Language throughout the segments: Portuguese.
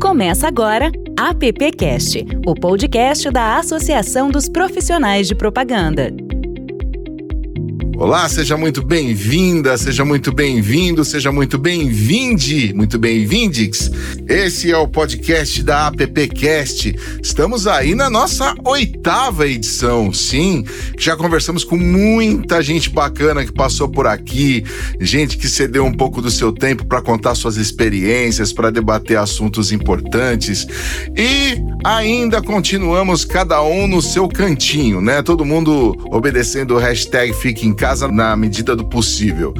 Começa agora AppCast, o podcast da Associação dos Profissionais de Propaganda. Olá, seja muito bem-vinda, seja muito bem-vindo, seja muito bem-vinde, muito bem-vindes. Esse é o podcast da AppCast. Estamos aí na nossa oitava edição, sim. Já conversamos com muita gente bacana que passou por aqui, gente que cedeu um pouco do seu tempo para contar suas experiências, para debater assuntos importantes. E ainda continuamos cada um no seu cantinho, né? Todo mundo obedecendo o hashtag Fique em Casa casa na medida do possível.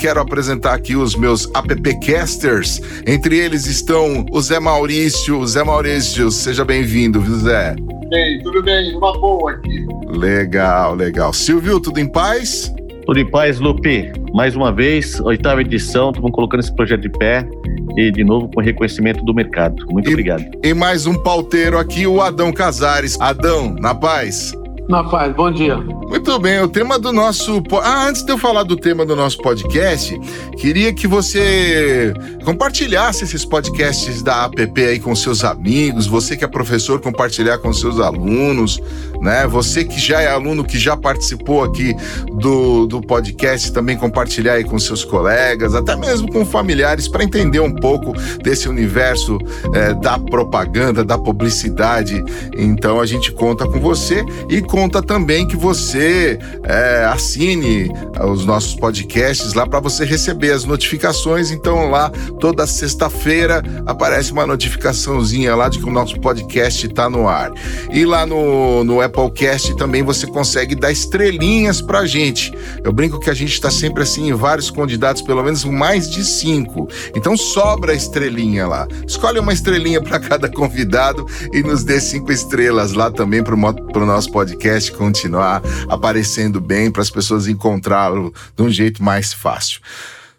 Quero apresentar aqui os meus appcasters. Entre eles estão o Zé Maurício. Zé Maurício, seja bem-vindo, viu, Zé? Bem, tudo bem, uma boa aqui. Legal, legal. Silvio, tudo em paz? Tudo em paz, Lupe. Mais uma vez, oitava edição, estamos colocando esse projeto de pé e de novo com reconhecimento do mercado. Muito e, obrigado. E mais um pauteiro aqui, o Adão Casares. Adão, na paz? Na paz, bom dia. Muito bem, o tema do nosso. Ah, antes de eu falar do tema do nosso podcast, queria que você compartilhasse esses podcasts da APP aí com seus amigos, você que é professor, compartilhar com seus alunos, né? Você que já é aluno, que já participou aqui do, do podcast, também compartilhar aí com seus colegas, até mesmo com familiares, para entender um pouco desse universo é, da propaganda, da publicidade. Então a gente conta com você e conta também que você é, assine os nossos podcasts lá para você receber as notificações. Então lá toda sexta-feira aparece uma notificaçãozinha lá de que o nosso podcast está no ar. E lá no, no Applecast também você consegue dar estrelinhas pra gente. Eu brinco que a gente está sempre assim em vários candidatos, pelo menos mais de cinco. Então sobra estrelinha lá. Escolhe uma estrelinha para cada convidado e nos dê cinco estrelas lá também para o nosso podcast continuar aparecendo bem para as pessoas encontrá-lo de um jeito mais fácil.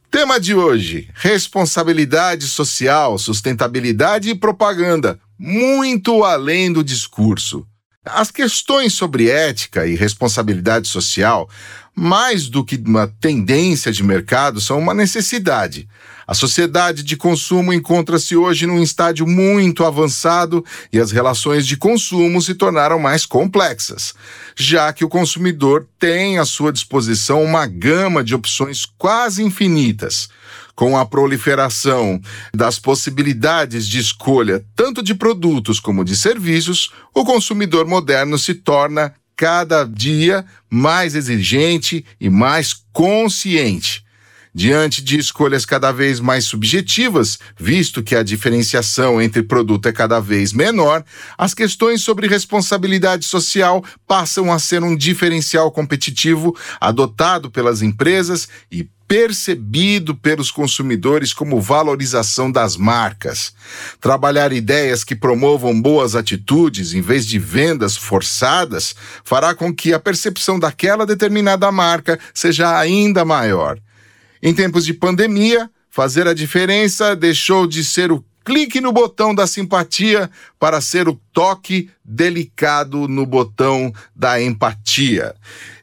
Tema de hoje: responsabilidade social, sustentabilidade e propaganda, muito além do discurso. As questões sobre ética e responsabilidade social, mais do que uma tendência de mercado, são uma necessidade. A sociedade de consumo encontra-se hoje num estágio muito avançado e as relações de consumo se tornaram mais complexas, já que o consumidor tem à sua disposição uma gama de opções quase infinitas. Com a proliferação das possibilidades de escolha tanto de produtos como de serviços, o consumidor moderno se torna cada dia mais exigente e mais consciente. Diante de escolhas cada vez mais subjetivas, visto que a diferenciação entre produto é cada vez menor, as questões sobre responsabilidade social passam a ser um diferencial competitivo adotado pelas empresas e percebido pelos consumidores como valorização das marcas. Trabalhar ideias que promovam boas atitudes em vez de vendas forçadas fará com que a percepção daquela determinada marca seja ainda maior. Em tempos de pandemia, fazer a diferença deixou de ser o clique no botão da simpatia para ser o toque delicado no botão da empatia.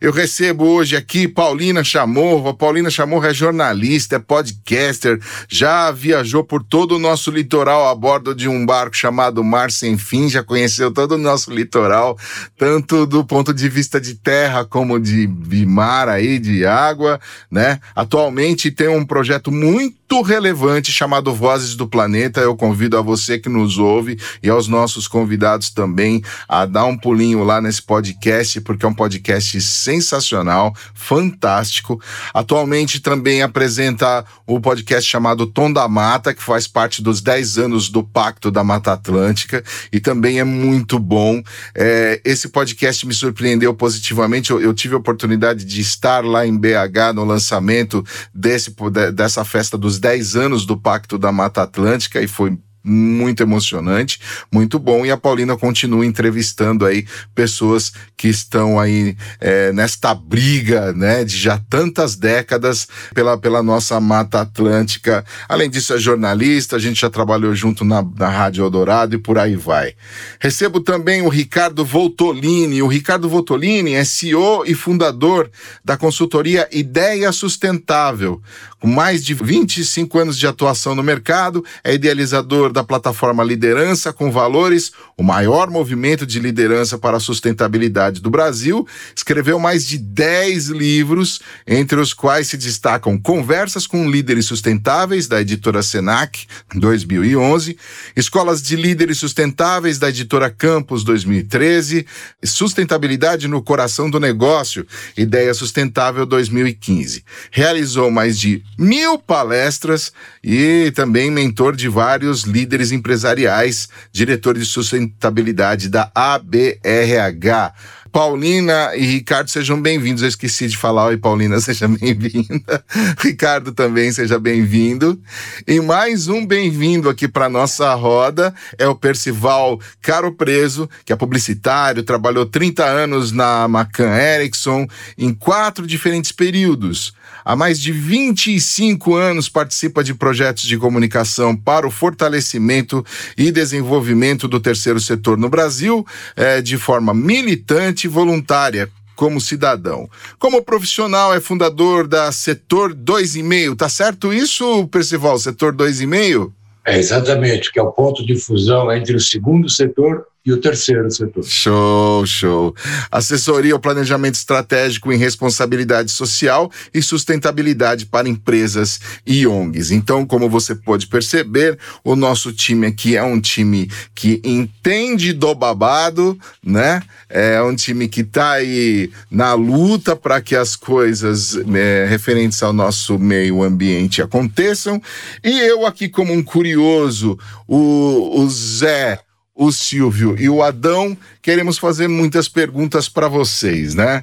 Eu recebo hoje aqui Paulina Chamorro. A Paulina Chamorro é jornalista, é podcaster, já viajou por todo o nosso litoral a bordo de um barco chamado Mar Sem Fim, já conheceu todo o nosso litoral, tanto do ponto de vista de terra como de, de mar aí, de água, né? Atualmente tem um projeto muito relevante chamado Vozes do Planeta. Eu convido a você que nos ouve e aos nossos convidados também a dar um pulinho lá nesse podcast, porque é um podcast sensacional, fantástico. Atualmente também apresenta o podcast chamado Tom da Mata, que faz parte dos 10 anos do Pacto da Mata Atlântica e também é muito bom. É, esse podcast me surpreendeu positivamente. Eu, eu, tive a oportunidade de estar lá em BH no lançamento desse, dessa festa dos 10 anos do Pacto da Mata Atlântica e foi muito emocionante, muito bom. E a Paulina continua entrevistando aí pessoas que estão aí é, nesta briga, né, de já tantas décadas pela, pela nossa Mata Atlântica. Além disso, é jornalista, a gente já trabalhou junto na, na Rádio Eldorado e por aí vai. Recebo também o Ricardo Voltolini. O Ricardo Voltolini é CEO e fundador da consultoria Ideia Sustentável. Com mais de 25 anos de atuação no mercado, é idealizador da plataforma Liderança com Valores, o maior movimento de liderança para a sustentabilidade do Brasil. Escreveu mais de 10 livros, entre os quais se destacam Conversas com Líderes Sustentáveis, da editora Senac, 2011, Escolas de Líderes Sustentáveis, da editora Campus, 2013, Sustentabilidade no Coração do Negócio, Ideia Sustentável, 2015. Realizou mais de mil palestras e também mentor de vários líderes empresariais, diretor de sustentabilidade da ABRH. Paulina e Ricardo, sejam bem-vindos. Eu esqueci de falar. Oi, Paulina, seja bem-vinda. Ricardo também, seja bem-vindo. E mais um bem-vindo aqui para nossa roda é o Percival Caro Preso, que é publicitário, trabalhou 30 anos na Macan Erickson em quatro diferentes períodos. Há mais de 25 anos participa de projetos de comunicação para o fortalecimento e desenvolvimento do terceiro setor no Brasil, é, de forma militante voluntária, como cidadão. Como profissional, é fundador da Setor 2,5. Tá certo isso, Percival? Setor 2,5? É, exatamente, que é o ponto de fusão entre o segundo setor e o terceiro setor. Show, show. Assessoria ao planejamento estratégico em responsabilidade social e sustentabilidade para empresas e ONGs. Então, como você pode perceber, o nosso time aqui é um time que entende do babado, né? É um time que está aí na luta para que as coisas é, referentes ao nosso meio ambiente aconteçam. E eu aqui como um curioso, o, o Zé o Silvio e o Adão, queremos fazer muitas perguntas para vocês, né?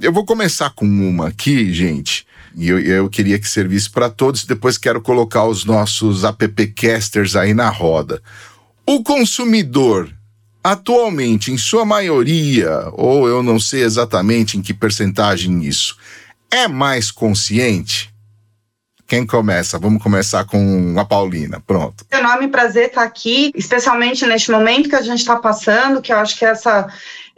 Eu vou começar com uma aqui, gente. E eu, eu queria que servisse para todos, depois quero colocar os nossos appcasters aí na roda. O consumidor, atualmente, em sua maioria, ou eu não sei exatamente em que percentagem isso, é mais consciente? Quem começa? Vamos começar com a Paulina. Pronto. Enorme prazer estar aqui, especialmente neste momento que a gente está passando, que eu acho que essa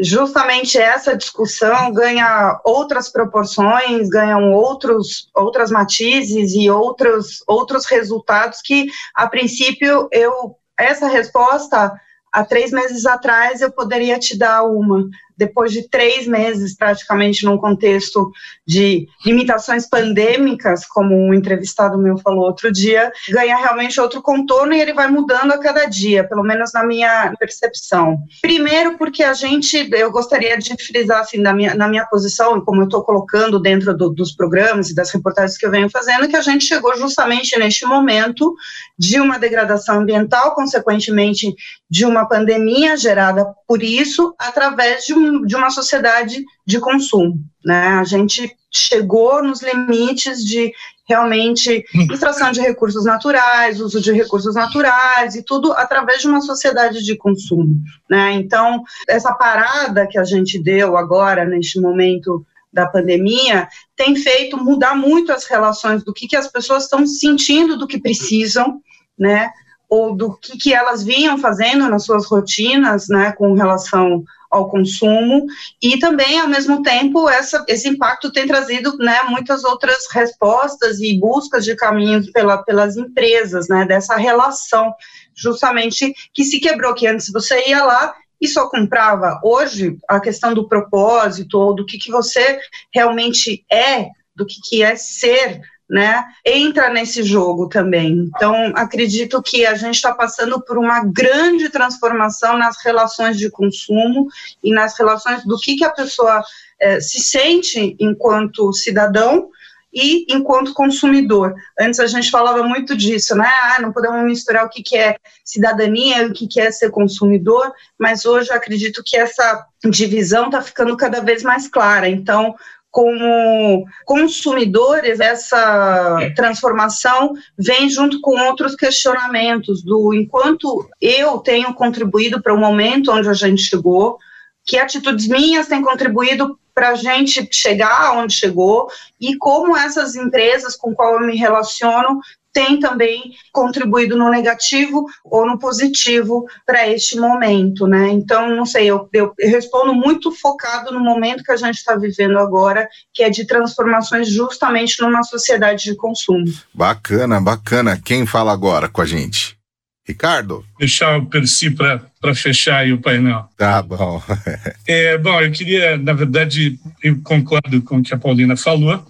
justamente essa discussão ganha outras proporções, ganham outros outras matizes e outros outros resultados que a princípio eu essa resposta há três meses atrás eu poderia te dar uma depois de três meses, praticamente, num contexto de limitações pandêmicas, como um entrevistado meu falou outro dia, ganha realmente outro contorno e ele vai mudando a cada dia, pelo menos na minha percepção. Primeiro, porque a gente, eu gostaria de frisar, assim, na minha, na minha posição, como eu estou colocando dentro do, dos programas e das reportagens que eu venho fazendo, que a gente chegou justamente neste momento de uma degradação ambiental, consequentemente de uma pandemia gerada por isso, através de um de uma sociedade de consumo. Né? A gente chegou nos limites de realmente extração de recursos naturais, uso de recursos naturais e tudo através de uma sociedade de consumo. Né? Então, essa parada que a gente deu agora, neste momento da pandemia, tem feito mudar muito as relações do que, que as pessoas estão sentindo do que precisam, né? ou do que, que elas vinham fazendo nas suas rotinas, né, com relação ao consumo e também ao mesmo tempo essa, esse impacto tem trazido né, muitas outras respostas e buscas de caminhos pela, pelas empresas né, dessa relação justamente que se quebrou que antes você ia lá e só comprava. Hoje a questão do propósito ou do que, que você realmente é do que, que é ser né, entra nesse jogo também. Então, acredito que a gente está passando por uma grande transformação nas relações de consumo e nas relações do que, que a pessoa eh, se sente enquanto cidadão e enquanto consumidor. Antes a gente falava muito disso, né? Ah, não podemos misturar o que, que é cidadania e o que, que é ser consumidor, mas hoje eu acredito que essa divisão está ficando cada vez mais clara. Então, como consumidores, essa transformação vem junto com outros questionamentos do enquanto eu tenho contribuído para o momento onde a gente chegou, que atitudes minhas têm contribuído para a gente chegar onde chegou e como essas empresas com qual eu me relaciono tem também contribuído no negativo ou no positivo para este momento, né? Então, não sei, eu, eu, eu respondo muito focado no momento que a gente está vivendo agora, que é de transformações justamente numa sociedade de consumo. Bacana, bacana. Quem fala agora com a gente? Ricardo? Deixar o Percy para fechar aí o painel. Tá bom. é, bom, eu queria, na verdade, eu concordo com o que a Paulina falou.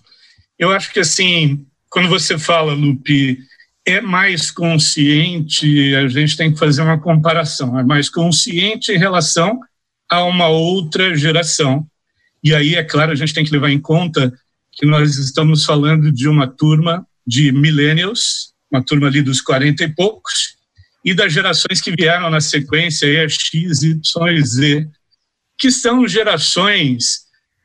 Eu acho que, assim, quando você fala, Lupe, é mais consciente, a gente tem que fazer uma comparação, é mais consciente em relação a uma outra geração. E aí, é claro, a gente tem que levar em conta que nós estamos falando de uma turma de millennials, uma turma ali dos 40 e poucos, e das gerações que vieram na sequência, a X, Y e Z, que são gerações,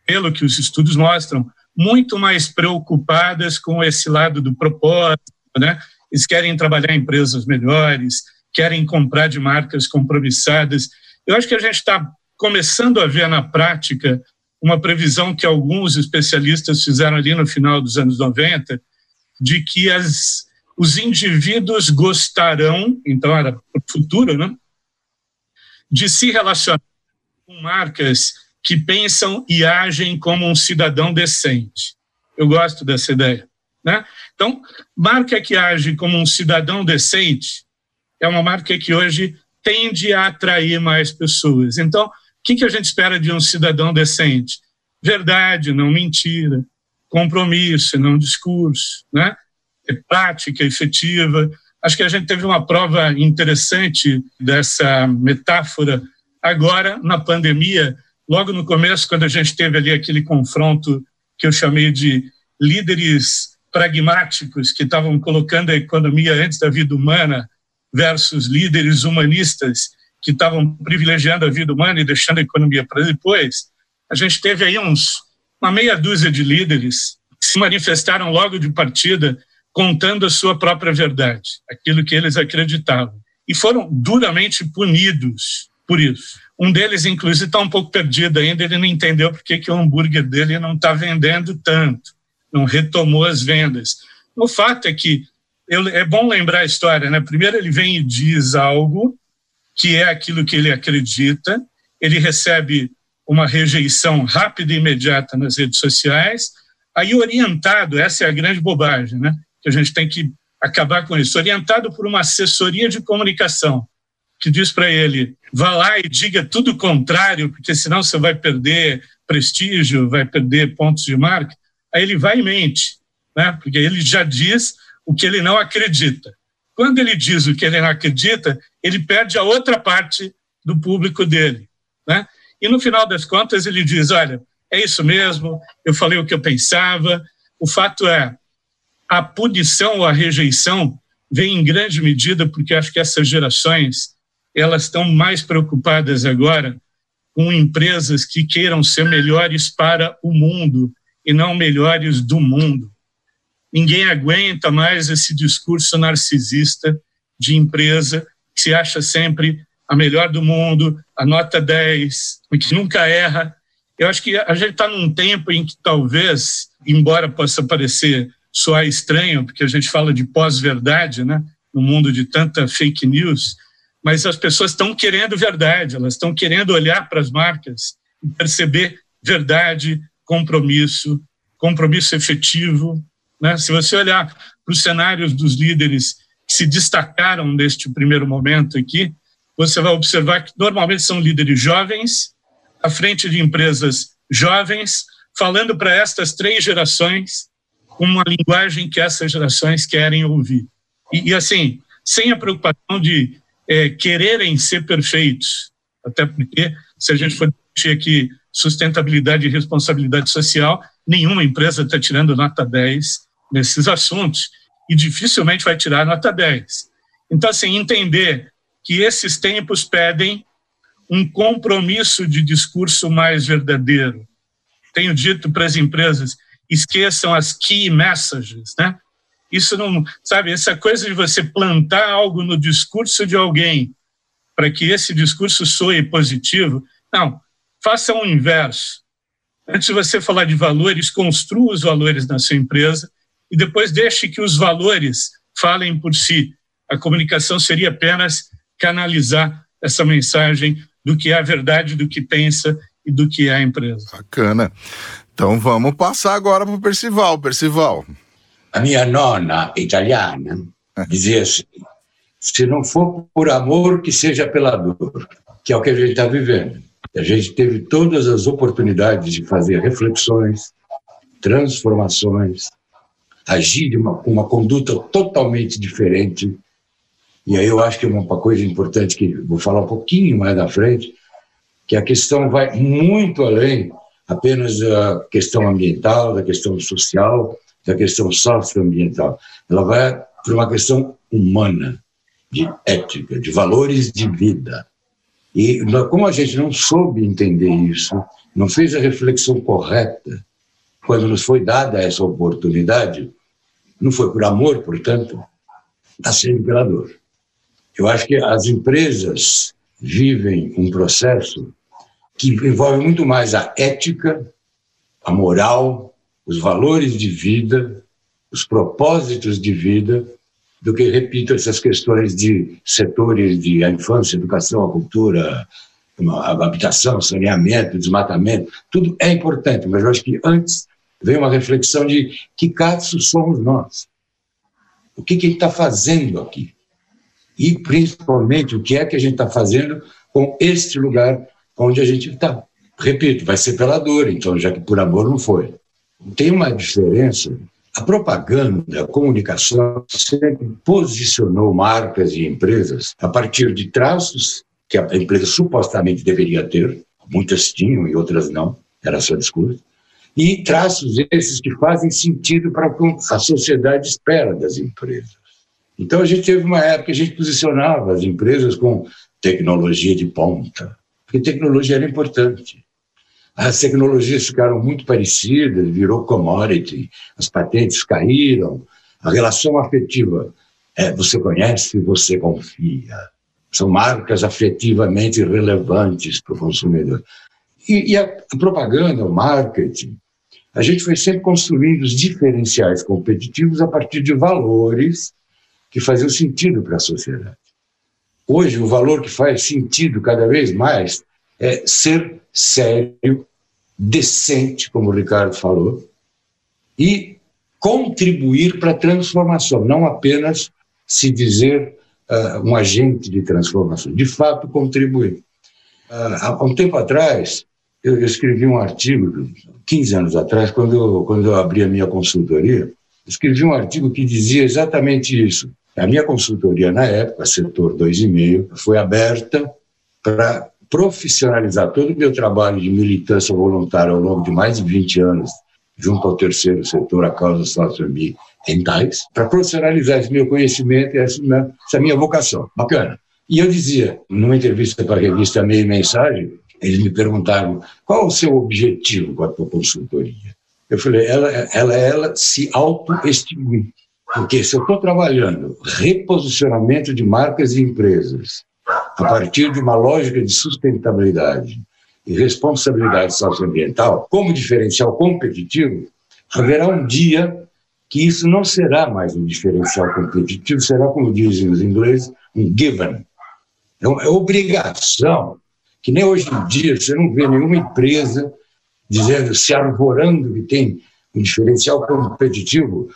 pelo que os estudos mostram, muito mais preocupadas com esse lado do propósito, né? Eles querem trabalhar em empresas melhores, querem comprar de marcas compromissadas. Eu acho que a gente está começando a ver na prática uma previsão que alguns especialistas fizeram ali no final dos anos 90, de que as, os indivíduos gostarão, então era para o futuro, né, de se relacionar com marcas que pensam e agem como um cidadão decente. Eu gosto dessa ideia. Né? Então, marca que age como um cidadão decente é uma marca que hoje tende a atrair mais pessoas. Então, o que, que a gente espera de um cidadão decente? Verdade, não mentira. Compromisso, não discurso. Né? É prática, efetiva. Acho que a gente teve uma prova interessante dessa metáfora agora na pandemia, logo no começo, quando a gente teve ali aquele confronto que eu chamei de líderes pragmáticos que estavam colocando a economia antes da vida humana versus líderes humanistas que estavam privilegiando a vida humana e deixando a economia para depois, a gente teve aí uns uma meia dúzia de líderes que se manifestaram logo de partida contando a sua própria verdade, aquilo que eles acreditavam, e foram duramente punidos por isso. Um deles, inclusive, está um pouco perdido ainda, ele não entendeu por que, que o hambúrguer dele não está vendendo tanto, não retomou as vendas. O fato é que eu, é bom lembrar a história, né? Primeiro ele vem e diz algo que é aquilo que ele acredita, ele recebe uma rejeição rápida e imediata nas redes sociais, aí orientado, essa é a grande bobagem, né? Que a gente tem que acabar com isso, orientado por uma assessoria de comunicação, que diz para ele: vá lá e diga tudo o contrário, porque senão você vai perder prestígio, vai perder pontos de marca. Aí ele vai e mente, né? porque ele já diz o que ele não acredita. Quando ele diz o que ele não acredita, ele perde a outra parte do público dele. Né? E no final das contas, ele diz: olha, é isso mesmo, eu falei o que eu pensava. O fato é, a punição ou a rejeição vem em grande medida porque acho que essas gerações elas estão mais preocupadas agora com empresas que queiram ser melhores para o mundo e não melhores do mundo. Ninguém aguenta mais esse discurso narcisista de empresa que se acha sempre a melhor do mundo, a nota 10, que nunca erra. Eu acho que a gente está num tempo em que talvez, embora possa parecer soar estranho, porque a gente fala de pós-verdade, né? no mundo de tanta fake news, mas as pessoas estão querendo verdade, elas estão querendo olhar para as marcas e perceber verdade, compromisso, compromisso efetivo. Né? Se você olhar para os cenários dos líderes que se destacaram neste primeiro momento aqui, você vai observar que normalmente são líderes jovens, à frente de empresas jovens, falando para estas três gerações com uma linguagem que essas gerações querem ouvir. E, e assim, sem a preocupação de é, quererem ser perfeitos, até porque, se a gente for discutir aqui sustentabilidade e responsabilidade social, nenhuma empresa está tirando nota 10 nesses assuntos e dificilmente vai tirar nota 10. Então, assim, entender que esses tempos pedem um compromisso de discurso mais verdadeiro. Tenho dito para as empresas, esqueçam as key messages, né? Isso não, sabe, essa coisa de você plantar algo no discurso de alguém para que esse discurso soe positivo, não, faça o inverso. Antes de você falar de valores, construa os valores na sua empresa e depois deixe que os valores falem por si. A comunicação seria apenas canalizar essa mensagem do que é a verdade, do que pensa e do que é a empresa. Bacana. Então vamos passar agora para o Percival. Percival, a minha nonna italiana dizia assim: se não for por amor, que seja pela dor, que é o que a gente está vivendo. A gente teve todas as oportunidades de fazer reflexões, transformações, agir de uma, uma conduta totalmente diferente. E aí eu acho que uma coisa importante que vou falar um pouquinho mais na frente, que a questão vai muito além apenas da questão ambiental, da questão social, da questão socioambiental. Ela vai para uma questão humana, de ética, de valores de vida. E como a gente não soube entender isso, não fez a reflexão correta, quando nos foi dada essa oportunidade, não foi por amor, portanto, está sendo pela dor. Eu acho que as empresas vivem um processo que envolve muito mais a ética, a moral, os valores de vida, os propósitos de vida, do que, repito, essas questões de setores de infância, educação, cultura, habitação, saneamento, desmatamento, tudo é importante, mas eu acho que antes vem uma reflexão de que caso somos nós. O que, que a gente está fazendo aqui? E, principalmente, o que é que a gente está fazendo com este lugar onde a gente está. Repito, vai ser pela dor, então, já que por amor não foi. Tem uma diferença. A propaganda, a comunicação sempre posicionou marcas e empresas a partir de traços que a empresa supostamente deveria ter, muitas tinham e outras não, era só discurso, e traços esses que fazem sentido para o que a sociedade espera das empresas. Então a gente teve uma época que a gente posicionava as empresas com tecnologia de ponta, porque tecnologia era importante. As tecnologias ficaram muito parecidas, virou commodity, as patentes caíram, a relação afetiva é você conhece, você confia. São marcas afetivamente relevantes para o consumidor. E, e a, a propaganda, o marketing, a gente foi sempre construindo os diferenciais competitivos a partir de valores que faziam sentido para a sociedade. Hoje, o valor que faz sentido cada vez mais é ser sério, decente, como o Ricardo falou, e contribuir para a transformação, não apenas se dizer uh, um agente de transformação, de fato contribuir. Uh, há um tempo atrás, eu, eu, escrevi um artigo, 15 anos atrás, quando eu, quando eu abri a minha consultoria, escrevi um artigo que dizia exatamente isso. A minha consultoria, na época, setor 2,5, foi aberta para profissionalizar todo o meu trabalho de militância voluntária ao longo de mais de 20 anos, junto ao terceiro setor, a causa socioambientais, para profissionalizar esse meu conhecimento e essa, minha vocação. Bacana. E eu dizia, numa entrevista para a revista Meio Mensagem, eles me perguntaram qual o seu objetivo com a tua consultoria. Eu falei, ela, ela, ela se auto-extinguir. Porque se eu estou trabalhando reposicionamento de marcas e empresas a partir de uma lógica de sustentabilidade e responsabilidade socioambiental como diferencial competitivo, haverá um dia que isso não será mais um diferencial competitivo, será, como dizem os ingleses, um given. É, é obrigação que nem hoje em dia você não vê nenhuma empresa dizendo, se arvorando que tem um diferencial competitivo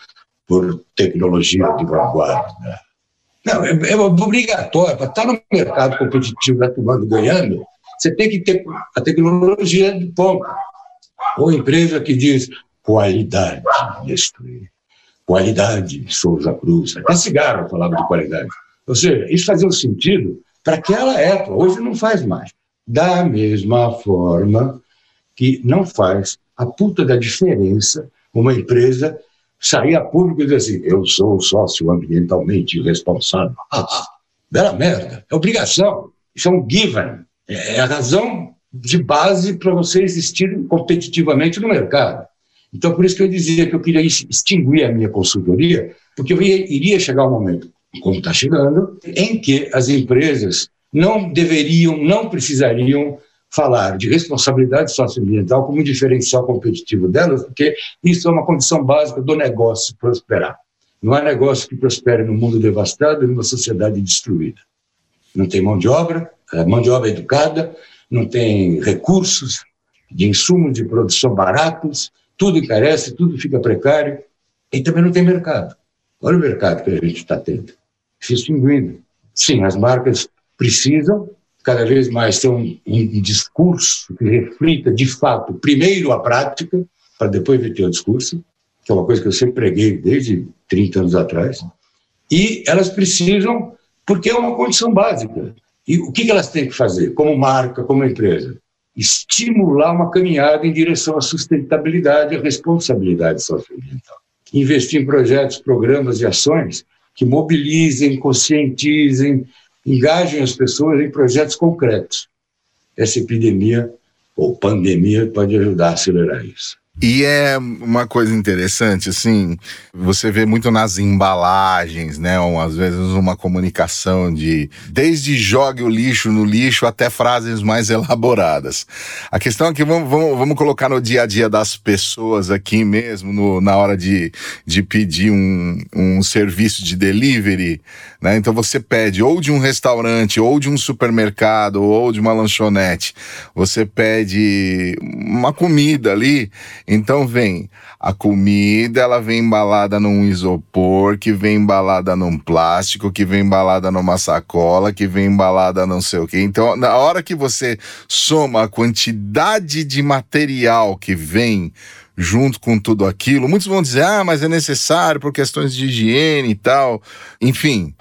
por tecnologia de vanguarda. Não, é, é obrigatório, para estar no mercado competitivo atuando ganhando, você tem que ter a tecnologia de ponta. Ou empresa que diz qualidade, destruir. Qualidade, Souza Cruz. Até cigarro falava de qualidade. Ou seja, isso fazia um sentido para aquela época, hoje não faz mais da mesma forma que não faz a puta da diferença uma empresa sair a público e dizer assim, eu sou sócio ambientalmente responsável. Ah, bela merda, é obrigação, isso é um given, é a razão de base para você existir competitivamente no mercado. Então, por isso que eu dizia que eu queria extinguir a minha consultoria, porque eu iria chegar um momento, como está chegando, em que as empresas não deveriam, não precisariam falar de responsabilidade socioambiental como um diferencial competitivo delas, porque isso é uma condição básica do negócio prosperar. Não há negócio que prospere num mundo devastado e numa sociedade destruída. Não tem mão de obra, mão de obra educada, não tem recursos de insumos de produção baratos, tudo encarece, tudo fica precário e também não tem mercado. Olha o mercado que a gente está tendo, se extinguindo sim, as marcas precisam cada vez mais ter um, um discurso que reflita, de fato, primeiro a prática, para depois ter o discurso, que é uma coisa que eu sempre preguei desde 30 anos atrás. E elas precisam, porque é uma condição básica. E o que elas têm que fazer, como marca, como empresa? Estimular uma caminhada em direção à sustentabilidade e à responsabilidade socioambiental. Investir em projetos, programas e ações que mobilizem, conscientizem, engajem as pessoas em projetos concretos. Essa epidemia ou pandemia pode ajudar a acelerar isso. E é uma coisa interessante, assim, você vê muito nas embalagens, né? Às vezes uma comunicação de desde jogue o lixo no lixo até frases mais elaboradas. A questão é que vamos, vamos, vamos colocar no dia a dia das pessoas aqui mesmo, no, na hora de, de pedir um, um serviço de delivery, né? Então você pede ou de um restaurante, ou de um supermercado, ou de uma lanchonete. Você pede uma comida ali então vem a comida, ela vem embalada num isopor, que vem embalada num plástico, que vem embalada numa sacola, que vem embalada não sei o quê. Então, na hora que você soma a quantidade de material que vem junto com tudo aquilo, muitos vão dizer: "Ah, mas é necessário por questões de higiene e tal". Enfim,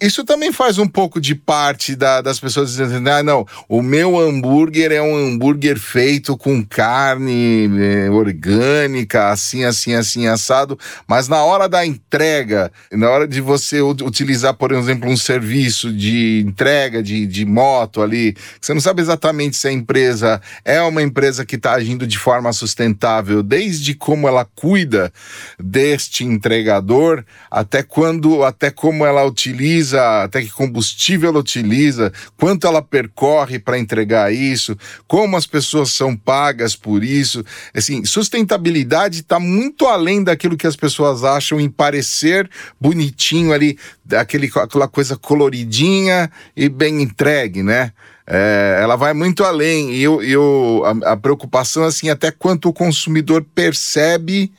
isso também faz um pouco de parte da, das pessoas dizendo, ah, não, o meu hambúrguer é um hambúrguer feito com carne é, orgânica, assim, assim, assim, assado, mas na hora da entrega, na hora de você utilizar, por exemplo, um serviço de entrega de, de moto ali, você não sabe exatamente se a empresa é uma empresa que está agindo de forma sustentável, desde como ela cuida deste entregador, até quando, até como ela utiliza utiliza, até que combustível ela utiliza, quanto ela percorre para entregar isso, como as pessoas são pagas por isso. Assim, sustentabilidade está muito além daquilo que as pessoas acham em parecer bonitinho ali, aquele, aquela coisa coloridinha e bem entregue, né? É, ela vai muito além e eu, eu, a, a preocupação assim até quanto o consumidor percebe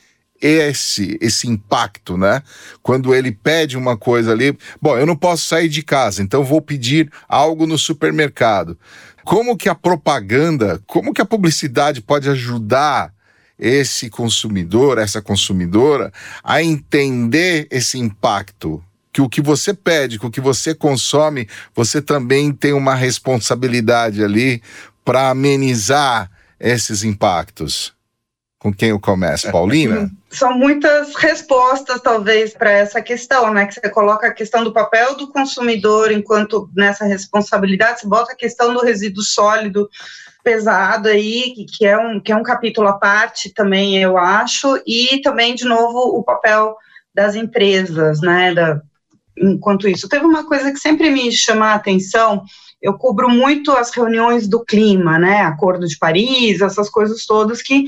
esse esse impacto, né? Quando ele pede uma coisa ali, bom, eu não posso sair de casa, então vou pedir algo no supermercado. Como que a propaganda, como que a publicidade pode ajudar esse consumidor, essa consumidora a entender esse impacto que o que você pede, que o que você consome, você também tem uma responsabilidade ali para amenizar esses impactos. Com quem eu começo? Paulina? São muitas respostas, talvez, para essa questão, né? Que você coloca a questão do papel do consumidor enquanto nessa responsabilidade, você bota a questão do resíduo sólido pesado aí, que é um, que é um capítulo à parte também, eu acho, e também, de novo, o papel das empresas, né? Da, enquanto isso. Teve uma coisa que sempre me chama a atenção, eu cubro muito as reuniões do clima, né? Acordo de Paris, essas coisas todas que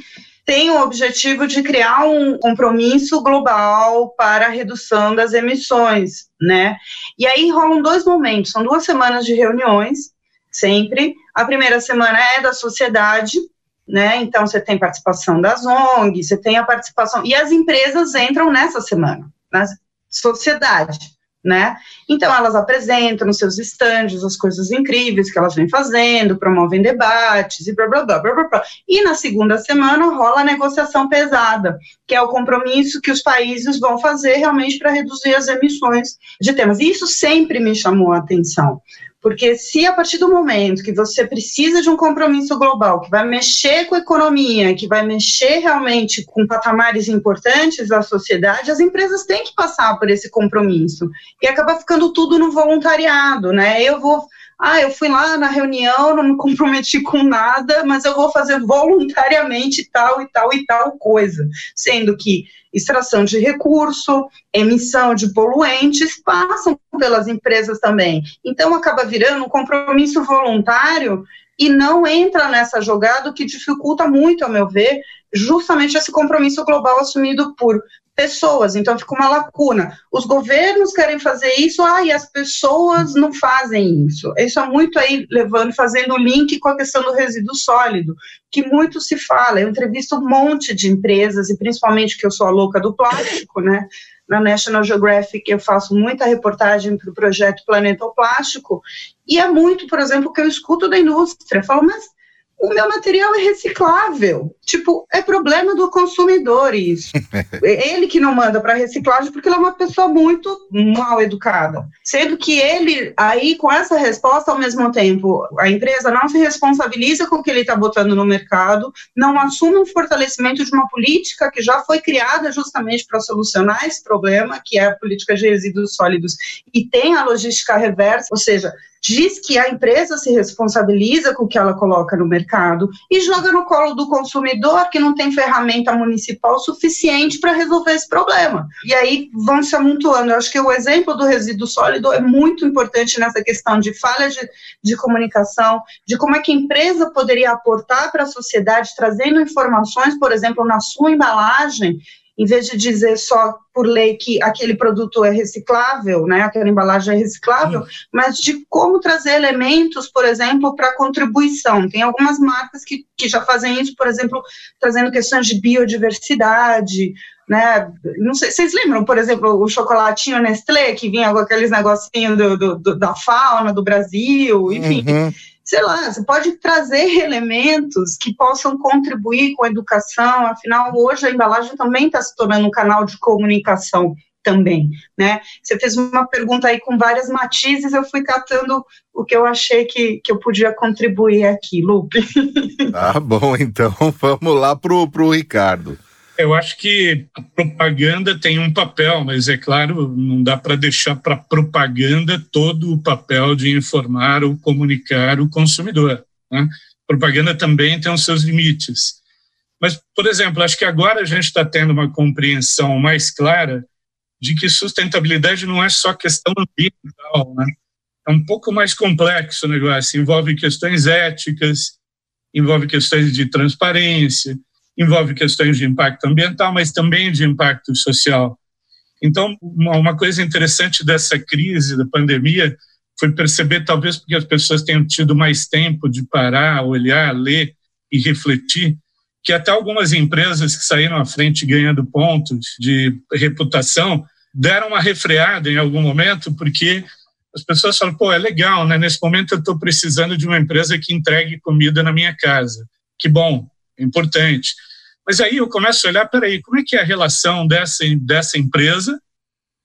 tem o objetivo de criar um compromisso global para a redução das emissões, né? E aí rolam dois momentos, são duas semanas de reuniões, sempre. A primeira semana é da sociedade, né? Então você tem participação das ONGs, você tem a participação e as empresas entram nessa semana, na sociedade né? Então elas apresentam nos seus estandes as coisas incríveis que elas vêm fazendo, promovem debates e blá blá blá blá blá. blá. E na segunda semana rola a negociação pesada, que é o compromisso que os países vão fazer realmente para reduzir as emissões de temas. E isso sempre me chamou a atenção, porque se a partir do momento que você precisa de um compromisso global, que vai mexer com a economia, que vai mexer realmente com patamares importantes da sociedade, as empresas têm que passar por esse compromisso. E acaba ficando tudo no voluntariado, né? Eu vou ah, eu fui lá na reunião, não me comprometi com nada, mas eu vou fazer voluntariamente tal e tal e tal coisa, sendo que extração de recurso, emissão de poluentes passam pelas empresas também. Então acaba virando um compromisso voluntário e não entra nessa jogada, o que dificulta muito, ao meu ver, justamente esse compromisso global assumido por pessoas, então fica uma lacuna. Os governos querem fazer isso, ah, e as pessoas não fazem isso. Isso é muito aí levando, fazendo o link com a questão do resíduo sólido, que muito se fala. Eu entrevisto um monte de empresas, e principalmente que eu sou a louca do plástico, né? na National Geographic eu faço muita reportagem para o projeto Planeta Plástico, e é muito, por exemplo, que eu escuto da indústria. Falo, mas o meu material é reciclável. Tipo, é problema do consumidor isso. Ele que não manda para reciclagem porque ele é uma pessoa muito mal educada. Sendo que ele, aí, com essa resposta, ao mesmo tempo, a empresa não se responsabiliza com o que ele está botando no mercado, não assume um fortalecimento de uma política que já foi criada justamente para solucionar esse problema, que é a política de resíduos sólidos, e tem a logística reversa, ou seja, diz que a empresa se responsabiliza com o que ela coloca no mercado e joga no colo do consumidor que não tem ferramenta municipal suficiente para resolver esse problema. E aí vão se amontoando. Eu acho que o exemplo do resíduo sólido é muito importante nessa questão de falha de, de comunicação, de como é que a empresa poderia aportar para a sociedade, trazendo informações, por exemplo, na sua embalagem, em vez de dizer só por lei que aquele produto é reciclável, né, aquela embalagem é reciclável, Sim. mas de como trazer elementos, por exemplo, para contribuição. Tem algumas marcas que, que já fazem isso, por exemplo, trazendo questões de biodiversidade, né? Não sei, vocês lembram, por exemplo, o chocolatinho Nestlé, que vinha com aqueles negocinhos do, do, do, da fauna do Brasil, enfim. Uhum sei lá, você pode trazer elementos que possam contribuir com a educação, afinal, hoje a embalagem também está se tornando um canal de comunicação também, né? Você fez uma pergunta aí com várias matizes, eu fui catando o que eu achei que, que eu podia contribuir aqui, Lupe. Tá bom, então vamos lá pro, pro Ricardo. Eu acho que a propaganda tem um papel, mas é claro, não dá para deixar para propaganda todo o papel de informar ou comunicar o consumidor. Né? Propaganda também tem os seus limites. Mas, por exemplo, acho que agora a gente está tendo uma compreensão mais clara de que sustentabilidade não é só questão ambiental, né? É um pouco mais complexo o negócio, envolve questões éticas, envolve questões de transparência, envolve questões de impacto ambiental, mas também de impacto social. Então, uma coisa interessante dessa crise, da pandemia, foi perceber, talvez porque as pessoas tenham tido mais tempo de parar, olhar, ler e refletir, que até algumas empresas que saíram à frente ganhando pontos de reputação deram uma refreada em algum momento, porque as pessoas falam, pô, é legal, né? Nesse momento eu estou precisando de uma empresa que entregue comida na minha casa. Que bom, importante. Mas aí eu começo a olhar, peraí, como é que é a relação dessa, dessa empresa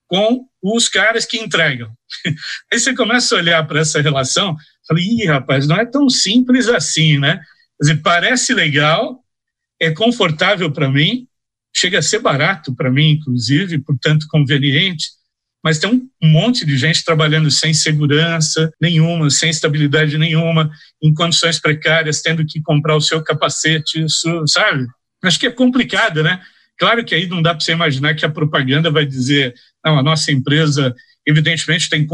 com os caras que entregam? Aí você começa a olhar para essa relação, fala, ih, rapaz, não é tão simples assim, né? Quer dizer, parece legal, é confortável para mim, chega a ser barato para mim, inclusive, portanto conveniente, mas tem um monte de gente trabalhando sem segurança nenhuma, sem estabilidade nenhuma, em condições precárias, tendo que comprar o seu capacete, isso, sabe? Acho que é complicado, né? Claro que aí não dá para você imaginar que a propaganda vai dizer, não, a nossa empresa, evidentemente, tem,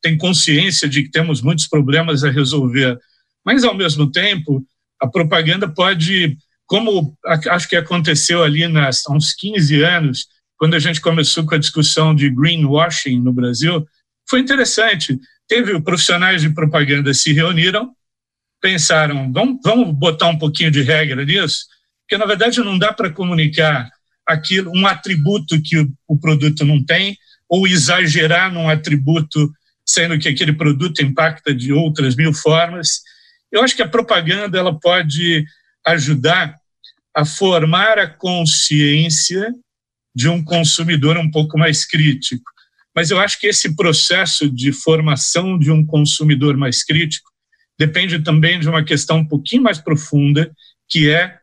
tem consciência de que temos muitos problemas a resolver, mas, ao mesmo tempo, a propaganda pode, como acho que aconteceu ali nas, há uns 15 anos, quando a gente começou com a discussão de greenwashing no Brasil, foi interessante. Teve profissionais de propaganda se reuniram, pensaram, vamos, vamos botar um pouquinho de regra nisso, porque na verdade não dá para comunicar aquilo, um atributo que o, o produto não tem, ou exagerar num atributo, sendo que aquele produto impacta de outras mil formas. Eu acho que a propaganda ela pode ajudar a formar a consciência de um consumidor um pouco mais crítico. Mas eu acho que esse processo de formação de um consumidor mais crítico depende também de uma questão um pouquinho mais profunda, que é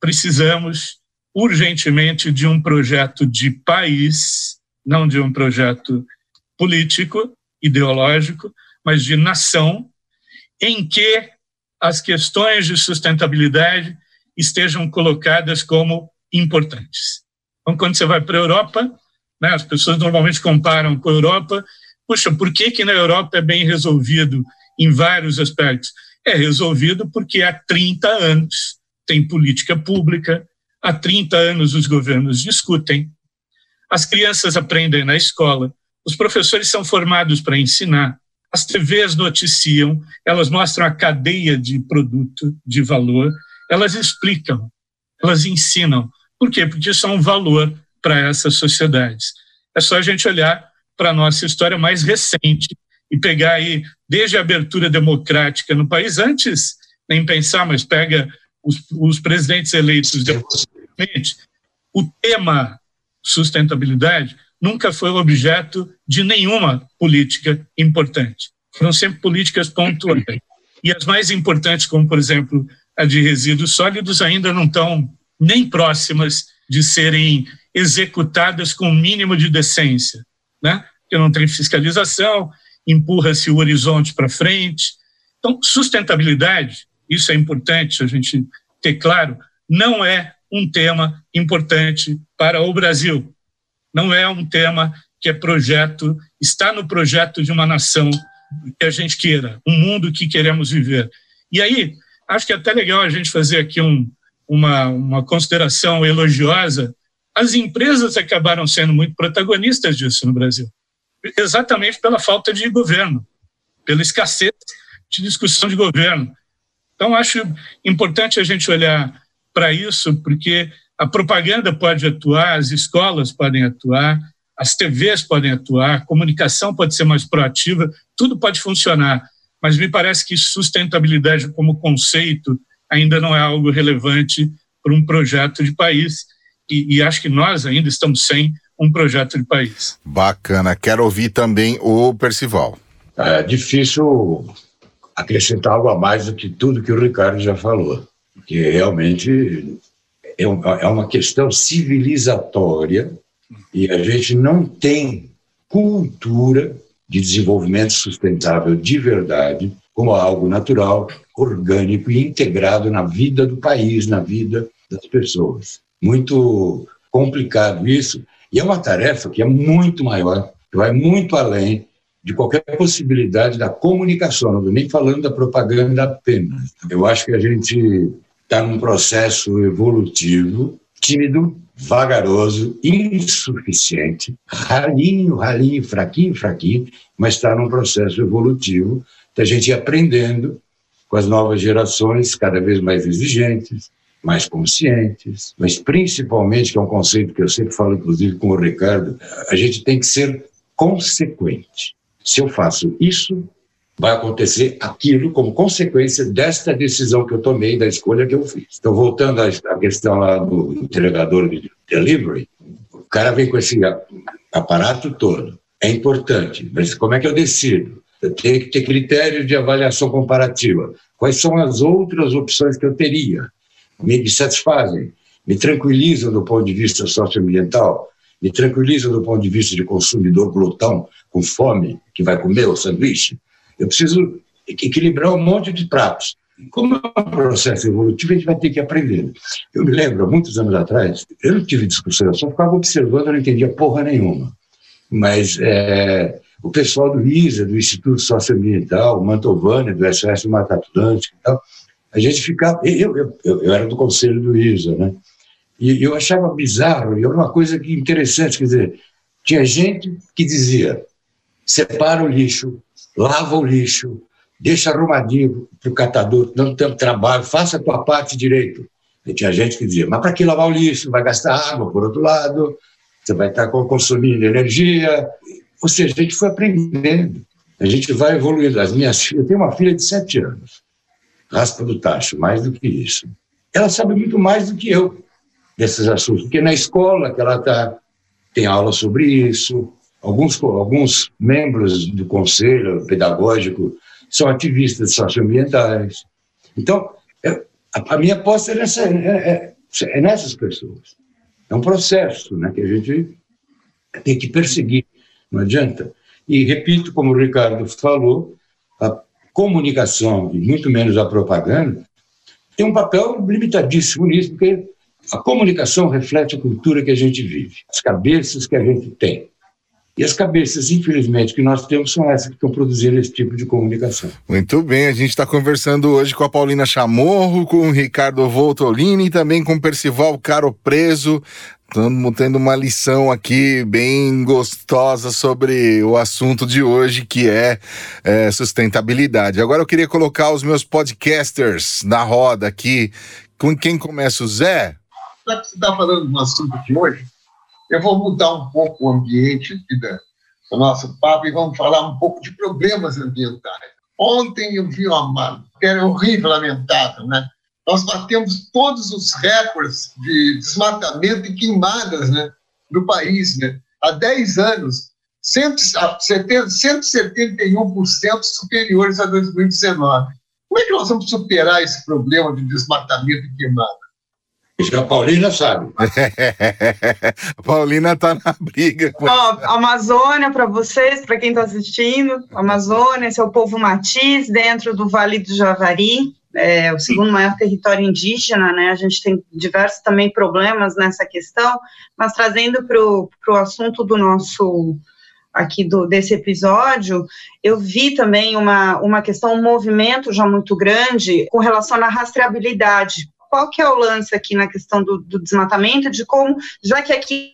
precisamos urgentemente de um projeto de país, não de um projeto político, ideológico, mas de nação, em que as questões de sustentabilidade estejam colocadas como importantes. Então, quando você vai para a Europa, né, as pessoas normalmente comparam com a Europa. Puxa, por que, que na Europa é bem resolvido em vários aspectos? É resolvido porque há 30 anos tem política pública, há 30 anos os governos discutem, as crianças aprendem na escola, os professores são formados para ensinar, as TVs noticiam, elas mostram a cadeia de produto, de valor, elas explicam, elas ensinam. Por quê? Porque isso é um valor para essas sociedades. É só a gente olhar para a nossa história mais recente e pegar aí, desde a abertura democrática no país, antes nem pensar, mas pega os, os presidentes eleitos democraticamente, o tema sustentabilidade nunca foi objeto de nenhuma política importante. Foram sempre políticas pontuais. E as mais importantes, como, por exemplo, a de resíduos sólidos, ainda não estão nem próximas de serem executadas com o mínimo de decência, né? Porque não tem fiscalização, empurra-se o horizonte para frente. Então, sustentabilidade, isso é importante a gente ter claro, não é um tema importante para o Brasil. Não é um tema que é projeto, está no projeto de uma nação que a gente queira, um mundo que queremos viver. E aí, acho que é até legal a gente fazer aqui um, uma, uma consideração elogiosa. As empresas acabaram sendo muito protagonistas disso no Brasil, exatamente pela falta de governo, pela escassez de discussão de governo. Então, acho importante a gente olhar para isso, porque a propaganda pode atuar, as escolas podem atuar, as TVs podem atuar, a comunicação pode ser mais proativa, tudo pode funcionar, mas me parece que sustentabilidade como conceito ainda não é algo relevante para um projeto de país, e, e acho que nós ainda estamos sem um projeto de país. Bacana, quero ouvir também o Percival. É difícil acrescentar algo a mais do que tudo que o Ricardo já falou, porque realmente é, é uma questão civilizatória e a gente não tem cultura de desenvolvimento sustentável de verdade como algo natural, orgânico e integrado na vida do país, na vida das pessoas. Muito complicado isso, e é uma tarefa que é muito maior, que vai muito além de qualquer possibilidade da comunicação, não estou nem falando da propaganda apenas. Eu acho que a gente está num processo evolutivo tímido, vagaroso, insuficiente, ralinho, ralinho, fraquinho, fraquinho, mas está num processo evolutivo da gente aprendendo com as novas gerações cada vez mais exigentes, mais conscientes, mas principalmente, que é um conceito que eu sempre falo, inclusive com o Ricardo, a gente tem que ser consequente. Se eu faço isso, vai acontecer aquilo como consequência desta decisão que eu tomei, da escolha que eu fiz. Então, voltando à questão lá do entregador de delivery, o cara vem com esse aparato todo. É importante, mas como é que eu decido? Eu tenho que ter critérios de avaliação comparativa. Quais são as outras opções que eu teria? Me satisfazem, me tranquilizam do ponto de vista socioambiental, me tranquilizam do ponto de vista de consumidor glutão, com fome, que vai comer o sanduíche, eu preciso equilibrar um monte de pratos. Como é um processo evolutivo, a gente vai ter que aprender. Eu me lembro, há muitos anos atrás, eu não tive discussão, eu só ficava observando, eu não entendia porra nenhuma. Mas é, o pessoal do ISA, do Instituto Socioambiental, Mantovani, do SOS do Mata Atlântica e tal, a gente ficava. Eu, eu, eu era do conselho do ISA, né? E eu achava bizarro, e era uma coisa que interessante, quer dizer, tinha gente que dizia: separa o lixo, lava o lixo, deixa arrumadinho para o catador, não tem trabalho, faça a tua parte direito. E tinha gente que dizia, mas para que lavar o lixo? Vai gastar água, por outro lado, você vai estar consumindo energia. Ou seja, a gente foi aprendendo, a gente vai evoluindo. As minhas filhas, eu tenho uma filha de sete anos, raspa do tacho, mais do que isso. Ela sabe muito mais do que eu desses assuntos, porque na escola que ela está, tem aula sobre isso, Alguns, alguns membros do conselho pedagógico são ativistas socioambientais. Então, é, a, a, minha aposta é, nessa, é, é, é, nessas pessoas. É um processo né, que a gente tem que perseguir, não adianta. E repito, como o Ricardo falou, a comunicação, e muito menos a propaganda, tem um papel limitadíssimo nisso, porque a comunicação reflete a cultura que a gente vive, as cabeças que a gente tem. E as cabeças, infelizmente, que nós temos são essas que estão produzindo esse tipo de comunicação. Muito bem, a gente está conversando hoje com a Paulina Chamorro, com o Ricardo Voltolini e também com o Percival Caro Preso. Estamos tendo uma lição aqui bem gostosa sobre o assunto de hoje, que é, é sustentabilidade. Agora eu queria colocar os meus podcasters na roda aqui. Com quem começa o Zé? Você está falando do assunto de hoje, eu vou mudar um pouco o ambiente aqui da, do nosso papo e vamos falar um pouco de problemas ambientais. Ontem eu vi uma, era horrível, lamentável, né? Nós batemos todos os recordes de desmatamento e queimadas né, no país. Né? Há 10 anos, 171% superiores a 2019. Como é que nós vamos superar esse problema de desmatamento e queimada? Isso a Paulina sabe. a Paulina está na briga. Ó, Amazônia, para vocês, para quem está assistindo, Amazônia, esse é o povo matiz dentro do Vale do Javari, é o segundo maior território indígena, né? A gente tem diversos também problemas nessa questão, mas trazendo para o assunto do nosso aqui do, desse episódio, eu vi também uma, uma questão, um movimento já muito grande com relação à rastreabilidade. Qual que é o lance aqui na questão do, do desmatamento, de como, já que aqui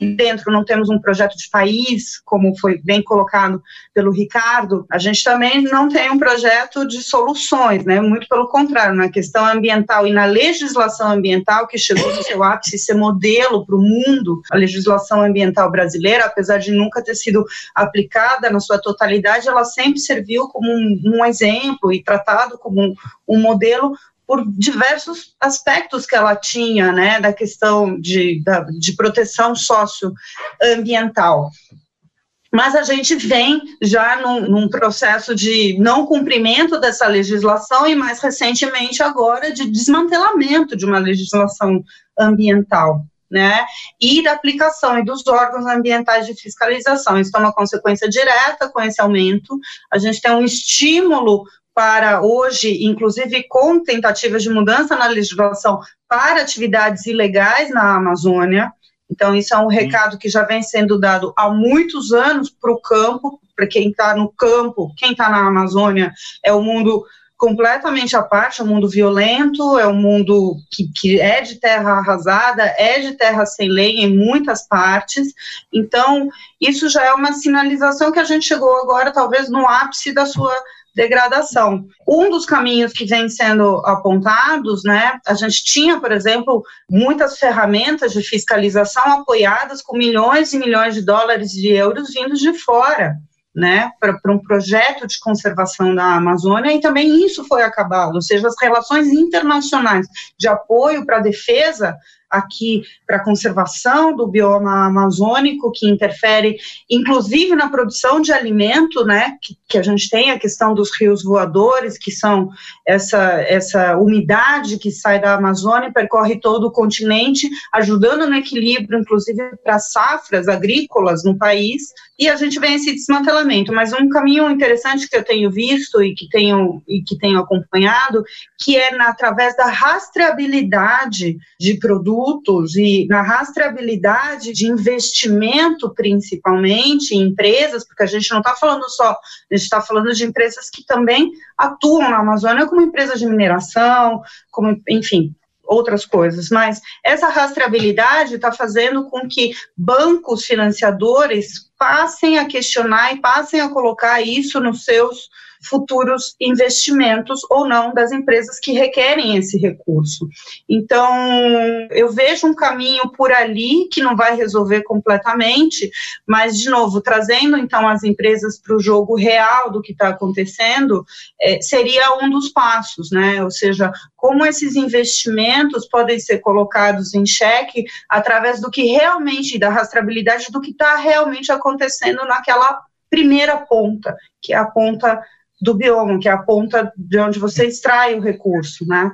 dentro não temos um projeto de país, como foi bem colocado pelo Ricardo, a gente também não tem um projeto de soluções, né? Muito pelo contrário, na questão ambiental e na legislação ambiental, que chegou no seu ápice ser modelo para o mundo, a legislação ambiental brasileira, apesar de nunca ter sido aplicada na sua totalidade, ela sempre serviu como um, um exemplo e tratado como um, um modelo por diversos aspectos que ela tinha, né, da questão de, da, de proteção socioambiental. Mas a gente vem já num, num, processo de não cumprimento dessa legislação e, mais recentemente, agora, de desmantelamento de uma legislação ambiental. Né, e da aplicação e dos órgãos ambientais de fiscalização. Isso é uma consequência direta com esse aumento. A gente tem um estímulo para hoje, inclusive com tentativas de mudança na legislação para atividades ilegais na Amazônia. Então, isso é um recado que já vem sendo dado há muitos anos para o campo, para quem está no campo, quem está na Amazônia, é o mundo completamente à parte, é um mundo violento, é um mundo que, que é de terra arrasada, é de terra sem lei em muitas partes. Então, isso já é uma sinalização que a gente chegou agora, talvez, no ápice da sua degradação. Um dos caminhos que vem sendo apontados, né, a gente tinha, por exemplo, muitas ferramentas de fiscalização apoiadas com milhões e milhões de dólares de euros vindos de fora, né, para um projeto de conservação da Amazônia, e também isso foi acabado, ou seja, as relações internacionais de apoio para a defesa aqui para a conservação do bioma amazônico, que interfere inclusive na produção de alimento, né, que, que, a gente tem a questão dos rios voadores, que são essa, essa umidade que sai da Amazônia e percorre todo o continente, ajudando no equilíbrio, inclusive para safras agrícolas no país, e a gente vê esse desmantelamento. Mas um caminho interessante que eu tenho visto e que tenho, e que tenho acompanhado, que é na, através da rastreabilidade de produtos e na rastreabilidade de investimento, principalmente em empresas, porque a gente não está falando só, a gente está falando de empresas que também atuam na Amazônia como empresas de mineração, como, enfim, outras coisas, mas essa rastreabilidade está fazendo com que bancos financiadores passem a questionar e passem a colocar isso nos seus futuros investimentos ou não das empresas que requerem esse recurso. Então, eu vejo um caminho por ali que não vai resolver completamente, mas, de novo, trazendo então as empresas para o jogo real do que está acontecendo, é, seria um dos passos, né? Ou seja, como esses investimentos podem ser colocados em xeque através do que realmente, da rastreabilidade do que está realmente acontecendo naquela primeira ponta, que é a ponta do bioma, que é a ponta de onde você extrai o recurso, né?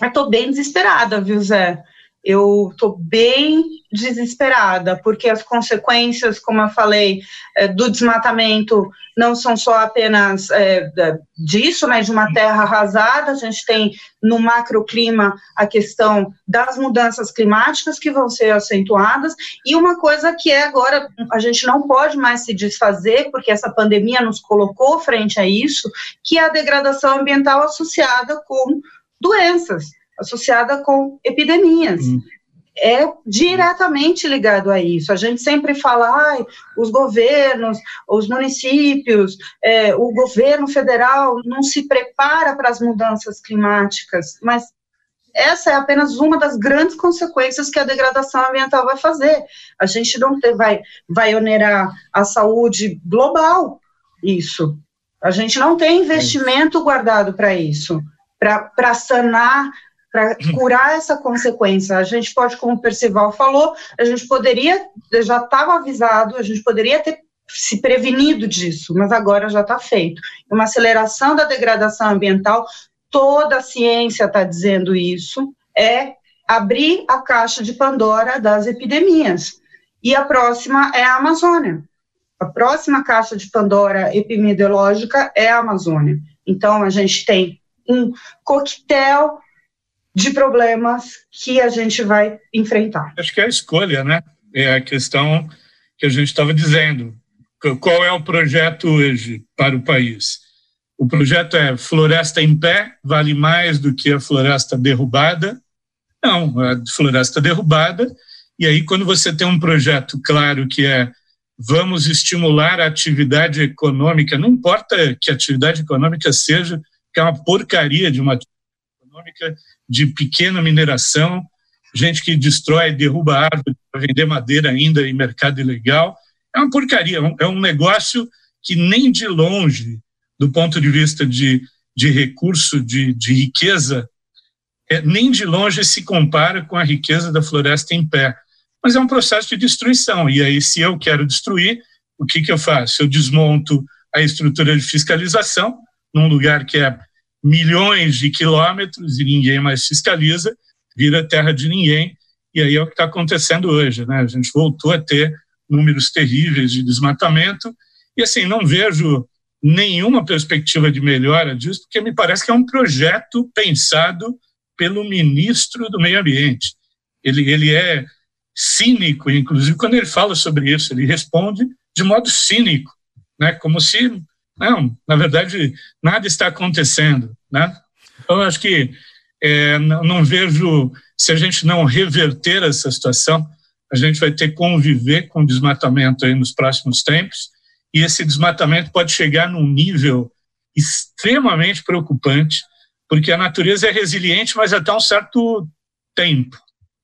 Mas estou bem desesperada, viu, Zé? Eu estou bem desesperada, porque as consequências, como eu falei, é, do desmatamento não são só apenas é, disso, né, de uma terra arrasada, a gente tem no macroclima a questão das mudanças climáticas que vão ser acentuadas, e uma coisa que é agora, a gente não pode mais se desfazer, porque essa pandemia nos colocou frente a isso, que é a degradação ambiental associada com doenças associada com epidemias. Hum. É diretamente ligado a isso. A gente sempre fala, ah, os governos, os municípios, é, o governo federal não se prepara para as mudanças climáticas, mas essa é apenas uma das grandes consequências que a degradação ambiental vai fazer. A gente não ter, vai, vai onerar a saúde global, isso. A gente não tem investimento guardado para isso, para sanar, para curar essa consequência. A gente pode, como o Percival falou, a gente poderia, já estava avisado, a gente poderia ter se prevenido disso, mas agora já está feito. Uma aceleração da degradação ambiental, toda a ciência está dizendo isso, é abrir a caixa de Pandora das epidemias. E a próxima é a Amazônia. A próxima caixa de Pandora epidemiológica é a Amazônia. Então, a gente tem um coquetel de problemas que a gente vai enfrentar. Acho que é a escolha, né? É a questão que a gente estava dizendo. Qual é o projeto hoje para o país? O projeto é floresta em pé, vale mais do que a floresta derrubada? Não, a floresta derrubada. E aí, quando você tem um projeto claro que é vamos estimular a atividade econômica, não importa que a atividade econômica seja, que é uma porcaria de uma atividade econômica de pequena mineração, gente que destrói, derruba árvore para vender madeira ainda em mercado ilegal. É uma porcaria, é um negócio que nem de longe, do ponto de vista de, de recurso, de, de riqueza, é, nem de longe se compara com a riqueza da floresta em pé mas é um processo de destruição. E aí, se eu quero destruir, o que, que eu faço? Eu desmonto a estrutura de fiscalização num lugar que é milhões de quilômetros e ninguém mais fiscaliza, vira terra de ninguém. E aí é o que está acontecendo hoje. Né? A gente voltou a ter números terríveis de desmatamento. E assim, não vejo nenhuma perspectiva de melhora disso, porque me parece que é um projeto pensado pelo ministro do Meio Ambiente. Ele, ele é cínico, inclusive, quando ele fala sobre isso, ele responde de modo cínico, né? como se, não, na verdade, nada está acontecendo. Né? Então, eu acho que é, não, não vejo, se a gente não reverter essa situação, a gente vai ter que conviver com desmatamento aí nos próximos tempos, e esse desmatamento pode chegar num nível extremamente preocupante, porque a natureza é resiliente, mas até um certo tempo,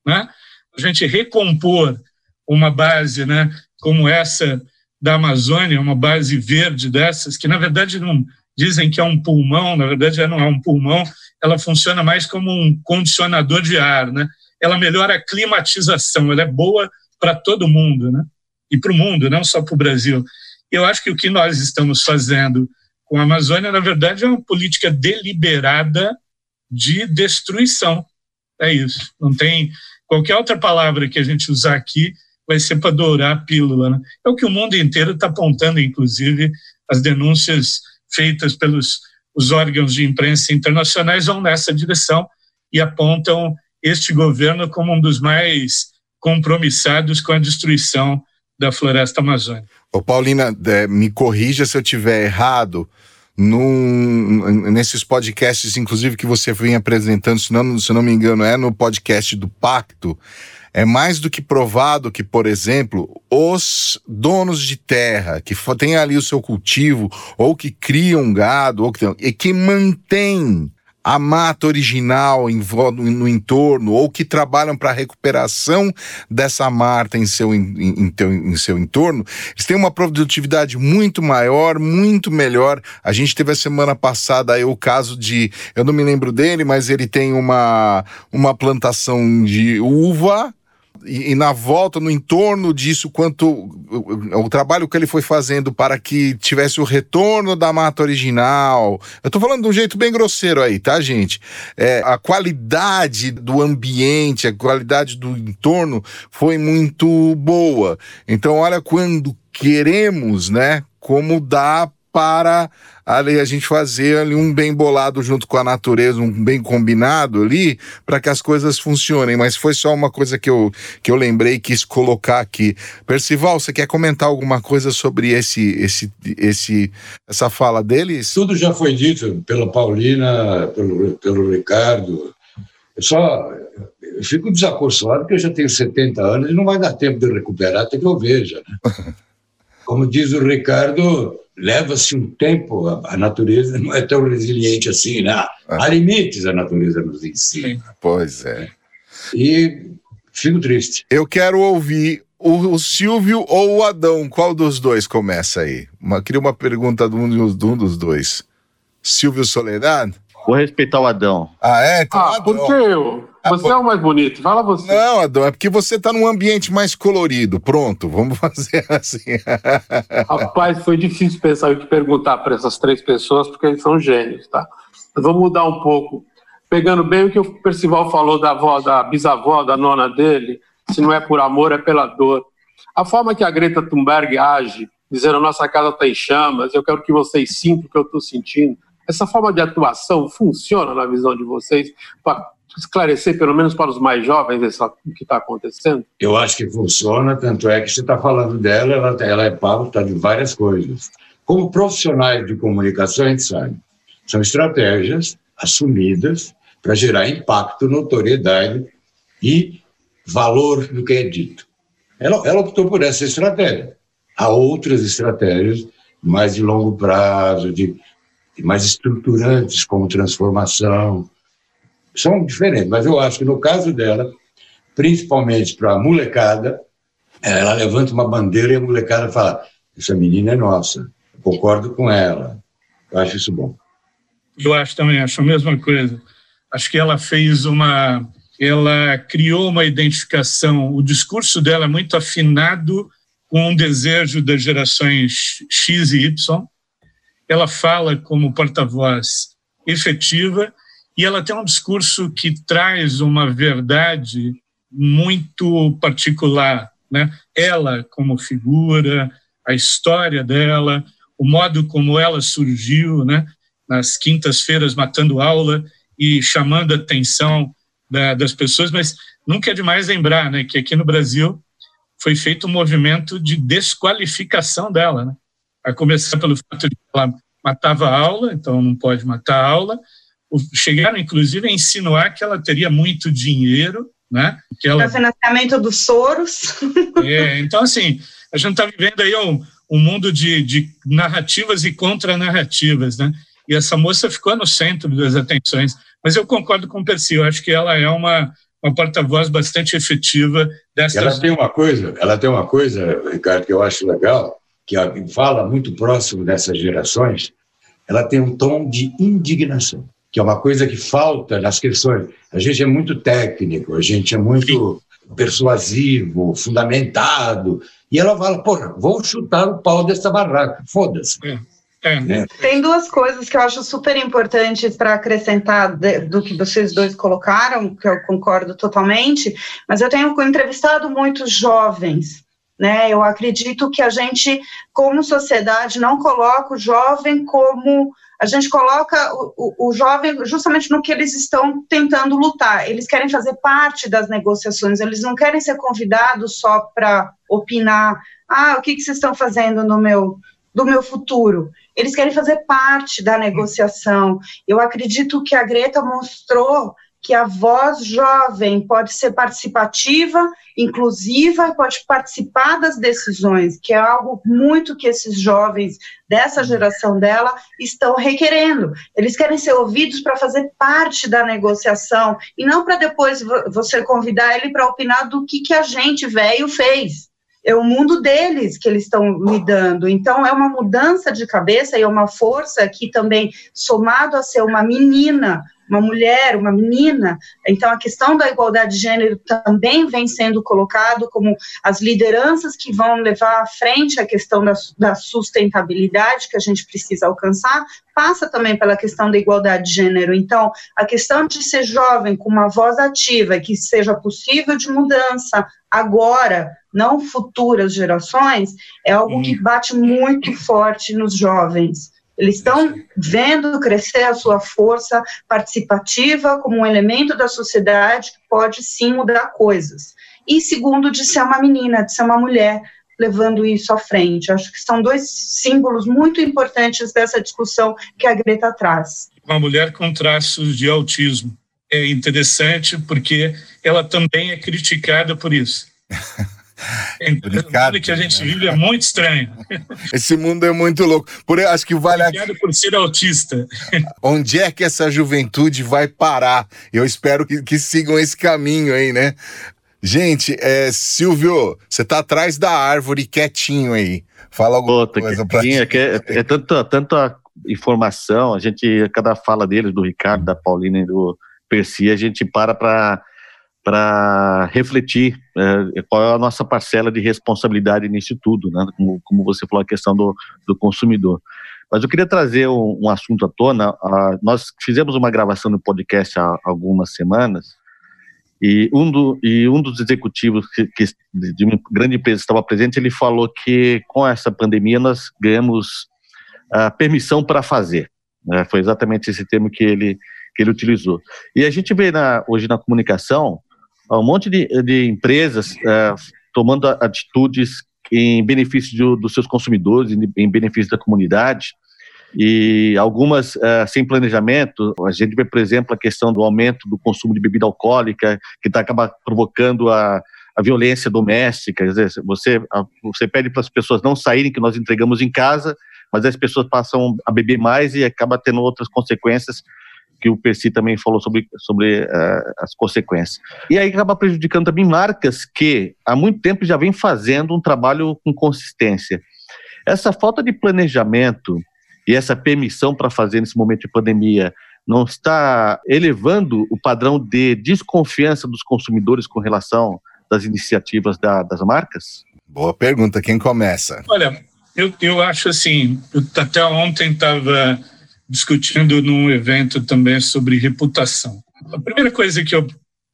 né? a gente recompor uma base né, como essa da Amazônia, uma base verde dessas, que na verdade não dizem que é um pulmão, na verdade não é um pulmão, ela funciona mais como um condicionador de ar, né? Ela melhora a climatização, ela é boa para todo mundo, né? E para o mundo, não só para o Brasil. Eu acho que o que nós estamos fazendo com a Amazônia, na verdade, é uma política deliberada de destruição. É isso. Não tem Qualquer outra palavra que a gente usar aqui vai ser para dourar a pílula. Né? É o que o mundo inteiro está apontando, inclusive, as denúncias feitas pelos os órgãos de imprensa internacionais vão nessa direção e apontam este governo como um dos mais compromissados com a destruição da floresta amazônica. Ô Paulina, é, me corrija se eu tiver errado, num, nesses podcasts, inclusive, que você vem apresentando, se não, se não me engano, é no podcast do Pacto, é mais do que provado que, por exemplo, os donos de terra que têm ali o seu cultivo, ou que criam gado, ou que, e que mantêm a mata original no entorno ou que trabalham para a recuperação dessa mata em seu, em, em, em, seu entorno, eles têm uma produtividade muito maior, muito melhor. A gente teve a semana passada aí o caso de, eu não me lembro dele, mas ele tem uma, uma plantação de uva e, e, na volta, no entorno disso, quanto o, o, trabalho que ele foi fazendo para que tivesse o retorno da mata original. Eu estou falando de um jeito bem grosseiro aí, tá, gente? É, a qualidade do ambiente, a qualidade do entorno foi muito boa. Então, olha, quando queremos, né, como dá para ali a gente fazer ali um bem bolado junto com a natureza, um bem combinado ali, para que as coisas funcionem. Mas foi só uma coisa que eu, que eu lembrei e quis colocar aqui. Percival, você quer comentar alguma coisa sobre esse, esse, esse, essa fala deles? Tudo já foi dito pela Paulina, pelo, pelo Ricardo. Eu só eu fico desacorçoado porque eu já tenho 70 anos e não vai dar tempo de recuperar até que eu veja. Né? Como diz o Ricardo, leva-se um tempo, a, natureza não é tão resiliente assim, né? Ah. Há limites a natureza nos ensina. Pois é. E fico triste. Eu quero ouvir o, o, Silvio ou o Adão. Qual dos dois começa aí? Uma, queria uma pergunta de um, de um dos dois. Silvio Soledad? Vou respeitar o Adão. Ah, é? Então, ah, Adão. por que eu? Ah, você é o mais bonito, fala você. Não, Adão, é porque você tá num ambiente mais colorido. Pronto, vamos fazer assim. Rapaz, foi difícil pensar o que perguntar para essas três pessoas, porque eles são gênios, tá? vamos mudar um pouco. Pegando bem o que o Percival falou da avó, da bisavó, da nona dele, se não é por amor, é pela dor. A forma que a Greta Thunberg age, dizendo nossa casa está em chamas, eu quero que vocês sintam o que eu estou sentindo, essa forma de atuação funciona na visão de vocês para esclarecer, pelo menos para os mais jovens, essa, o que está acontecendo? Eu acho que funciona, tanto é que você está falando dela, ela, ela é pauta de várias coisas. Como profissionais de comunicação, a gente sabe, são estratégias assumidas para gerar impacto, notoriedade e valor do que é dito. Ela, ela optou por essa estratégia. Há outras estratégias mais de longo prazo, de, de mais estruturantes, como transformação, são diferentes, mas eu acho que no caso dela, principalmente para a molecada, ela levanta uma bandeira e a molecada fala: essa menina é nossa, concordo com ela. Eu acho isso bom. Eu acho também, acho a mesma coisa. Acho que ela fez uma. Ela criou uma identificação, o discurso dela é muito afinado com um desejo das gerações X e Y. Ela fala como porta-voz efetiva e ela tem um discurso que traz uma verdade muito particular, né? Ela como figura, a história dela, o modo como ela surgiu, né? Nas quintas-feiras matando aula e chamando a atenção da, das pessoas, mas nunca é demais lembrar, né? Que aqui no Brasil foi feito um movimento de desqualificação dela, né? A começar pelo fato de que ela matava aula, então não pode matar aula, chegaram inclusive a insinuar que ela teria muito dinheiro, né? Que ela... O financiamento dos Soros. É, então, assim, a gente está vivendo aí um, um mundo de, de narrativas e contranarrativas, né? E essa moça ficou no centro das atenções. Mas eu concordo com o Percy, eu acho que ela é uma, uma porta-voz bastante efetiva dessa. Ela tem uma coisa, ela tem uma coisa, Ricardo, que eu acho legal, que fala muito próximo dessas gerações. Ela tem um tom de indignação que é uma coisa que falta nas questões. A gente é muito técnico, a gente é muito persuasivo, fundamentado, e ela fala, porra, vou chutar o pau dessa barraca, foda-se. É. É. Né? Tem duas coisas que eu acho super importantes para acrescentar de, do que vocês dois colocaram, que eu concordo totalmente, mas eu tenho entrevistado muitos jovens, né? Eu acredito que a gente, como sociedade, não coloca o jovem como a gente coloca o, o, o, jovem justamente no que eles estão tentando lutar. Eles querem fazer parte das negociações, eles não querem ser convidados só para opinar. Ah, o que, que vocês estão fazendo no meu, do meu futuro? Eles querem fazer parte da negociação. Eu acredito que a Greta mostrou que a voz jovem pode ser participativa, inclusiva, pode participar das decisões, que é algo muito que esses jovens dessa geração dela estão requerendo. Eles querem ser ouvidos para fazer parte da negociação e não para depois você convidar ele para opinar do que, que a gente velho fez é o mundo deles que eles estão lidando. Então, é uma mudança de cabeça e é uma força que também, somado a ser uma menina, uma mulher, uma menina. Então, a questão da igualdade de gênero também vem sendo colocado como as lideranças que vão levar à frente a questão da, da sustentabilidade que a gente precisa alcançar, passa também pela questão da igualdade de gênero. Então, a questão de ser jovem com uma voz ativa, que seja possível de mudança agora, não futuras gerações, é algo que bate muito forte nos jovens. Eles estão vendo crescer a sua força participativa como um elemento da sociedade que pode sim mudar coisas. E segundo, de ser uma menina, de ser uma mulher, levando isso à frente. Acho que são dois símbolos muito importantes dessa discussão que a Greta traz. Uma mulher com traços de autismo. É interessante porque ela também é criticada por isso. O que a gente vive é muito estranho. Esse mundo é muito louco. Por acho que vale Obrigado por ser autista. Onde é que essa juventude vai parar? Eu espero que, que sigam esse caminho aí, né? Gente, é, Silvio, você tá atrás da árvore quietinho aí. Fala alguma Outra, coisa pra gente. É, é, é tanta, tanta informação, a gente, cada fala deles, do Ricardo, da Paulina e do Percy, a gente para para para refletir é, qual é a nossa parcela de responsabilidade nisso tudo, né? como, como você falou, a questão do, do consumidor. Mas eu queria trazer um, um assunto à tona. Nós fizemos uma gravação no podcast há algumas semanas e um, do, e um dos executivos que, que, de uma grande empresa estava presente, ele falou que com essa pandemia nós ganhamos a permissão para fazer. Né? Foi exatamente esse termo que ele, que ele utilizou. E a gente vê na, hoje na comunicação um monte de, de empresas uh, tomando atitudes em benefício de, dos seus consumidores, em, benefício da comunidade, e algumas uh, sem planejamento. A gente vê, por exemplo, a questão do aumento do consumo de bebida alcoólica, que tá, acaba provocando a, a violência doméstica. Dizer, você, você pede para as pessoas não saírem, que nós entregamos em casa, mas as pessoas passam a beber mais e acaba tendo outras consequências que o Percy também falou sobre, sobre uh, as consequências. E aí acaba prejudicando também marcas que há muito tempo já vem fazendo um trabalho com consistência. Essa falta de planejamento e essa permissão para fazer nesse momento de pandemia não está elevando o padrão de desconfiança dos consumidores com relação das iniciativas da, das marcas? Boa pergunta. Quem começa? Olha, eu, eu acho assim, eu até ontem estava discutindo num evento também sobre reputação. A primeira coisa que eu,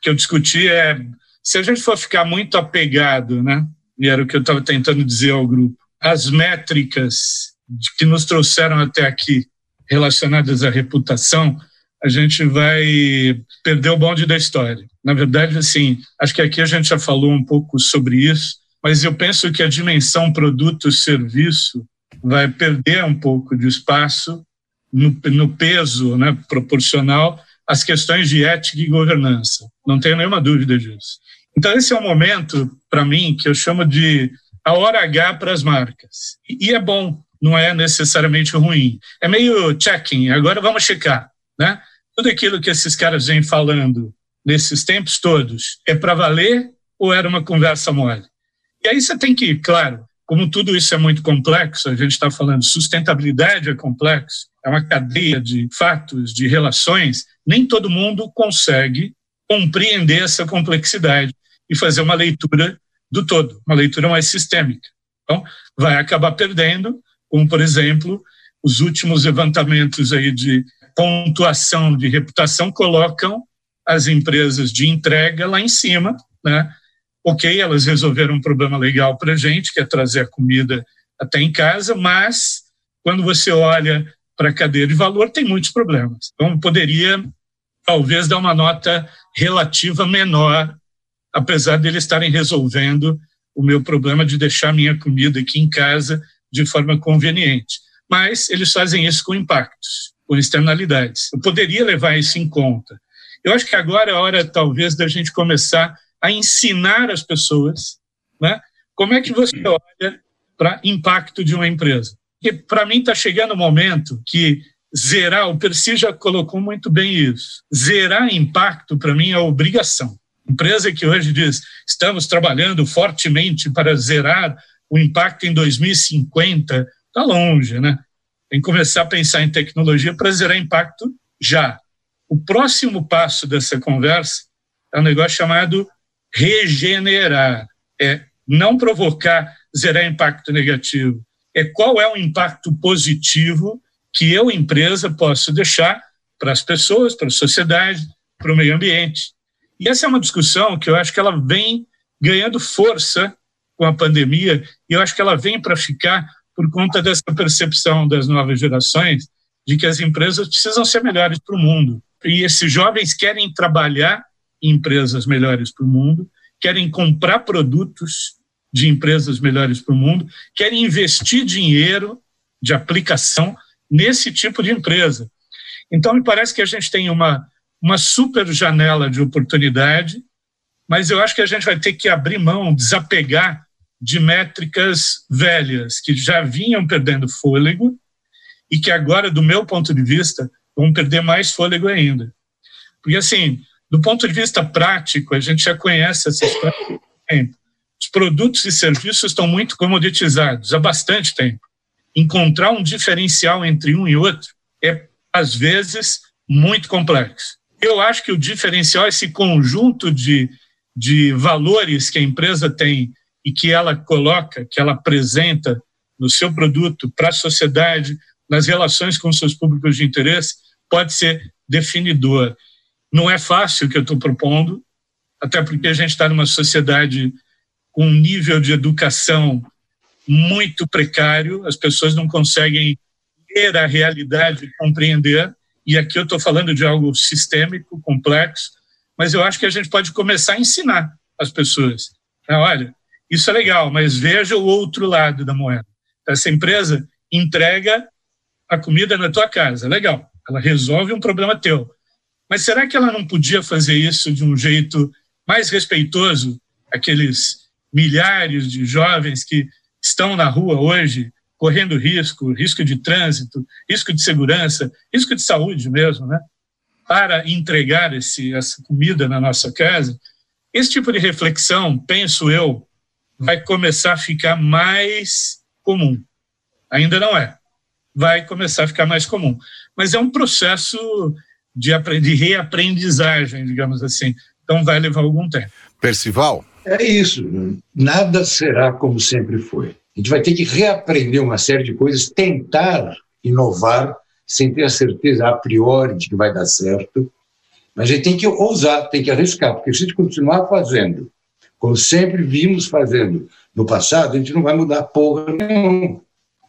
que eu discuti é se a gente for ficar muito apegado, né? E era o que eu estava tentando dizer ao grupo, as métricas que nos trouxeram até aqui relacionadas à reputação, a gente vai perder o bonde da história. Na verdade, assim, acho que aqui a gente já falou um pouco sobre isso, mas eu penso que a dimensão produto-serviço vai perder um pouco de espaço no, no peso né, proporcional às questões de ética e governança. Não tenho nenhuma dúvida disso. Então, esse é um momento, para mim, que eu chamo de a hora H para as marcas. E é bom, não é necessariamente ruim. É meio checking, agora vamos checar. Né? Tudo aquilo que esses caras vêm falando nesses tempos todos é para valer ou era uma conversa mole? E aí você tem que, claro, como tudo isso é muito complexo, a gente está falando sustentabilidade é complexo, é uma cadeia de fatos, de relações, nem todo mundo consegue compreender essa complexidade e fazer uma leitura do todo, uma leitura mais sistêmica. Então, vai acabar perdendo, como, por exemplo, os últimos levantamentos aí de pontuação de reputação colocam as empresas de entrega lá em cima, né? ok, elas resolveram um problema legal para a gente, que é trazer a comida até em casa, mas quando você olha para cadeia de valor, tem muitos problemas. Então, poderia talvez dar uma nota relativa menor, apesar de eles estarem resolvendo o meu problema de deixar minha comida aqui em casa de forma conveniente. Mas eles fazem isso com impactos, com externalidades. Eu poderia levar isso em conta. Eu acho que agora é a hora, talvez, da gente começar a ensinar as pessoas né, como é que você olha para impacto de uma empresa. Porque, para mim, está chegando o momento que zerar, o Percy já colocou muito bem isso, zerar impacto, para mim, é obrigação. Empresa que hoje diz, estamos trabalhando fortemente para zerar o impacto em 2050, está longe, né? Tem que começar a pensar em tecnologia para zerar impacto já. O próximo passo dessa conversa é um negócio chamado regenerar, é não provocar, zerar impacto negativo. É qual é o impacto positivo que eu, empresa, posso deixar para as pessoas, para a sociedade, para o meio ambiente. E essa é uma discussão que eu acho que ela vem ganhando força com a pandemia, e eu acho que ela vem para ficar por conta dessa percepção das novas gerações de que as empresas precisam ser melhores para o mundo. E esses jovens querem trabalhar empresas melhores para o mundo, querem comprar produtos de empresas melhores para o mundo, querem investir dinheiro de aplicação nesse tipo de empresa. Então, me parece que a gente tem uma, uma super janela de oportunidade, mas eu acho que a gente vai ter que abrir mão, desapegar de métricas velhas que já vinham perdendo fôlego e que agora, do meu ponto de vista, vão perder mais fôlego ainda. Porque, assim, do ponto de vista prático, a gente já conhece essa história tempo. Os produtos e serviços estão muito comoditizados há bastante tempo. Encontrar um diferencial entre um e outro é, às vezes, muito complexo. Eu acho que o diferencial é esse conjunto de, de valores que a empresa tem e que ela coloca, que ela apresenta no seu produto para a sociedade, nas relações com seus públicos de interesse, pode ser definidor. Não é fácil o que eu estou propondo, até porque a gente está numa sociedade com um nível de educação muito precário, as pessoas não conseguem ler a realidade compreender, e aqui eu estou falando de algo sistêmico, complexo, mas eu acho que a gente pode começar a ensinar as pessoas. Olha, isso é legal, mas veja o outro lado da moeda. Essa empresa entrega a comida na tua casa, legal, ela resolve um problema teu. Mas será que ela não podia fazer isso de um jeito mais respeitoso aqueles milhares de jovens que estão na rua hoje correndo risco, risco de trânsito, risco de segurança, risco de saúde mesmo, né? Para entregar esse, essa comida na nossa casa, esse tipo de reflexão, penso eu, vai começar a ficar mais comum. Ainda não é. Vai começar a ficar mais comum. Mas é um processo de, de reaprendizagem, digamos assim. Então vai levar algum tempo. Percival? É isso. Nada será como sempre foi. A gente vai ter que reaprender uma série de coisas, tentar inovar, sem ter a certeza a priori de que vai dar certo. Mas a gente tem que ousar, tem que arriscar, porque se a gente continuar fazendo, como sempre vimos fazendo no passado, a gente não vai mudar porra nenhuma.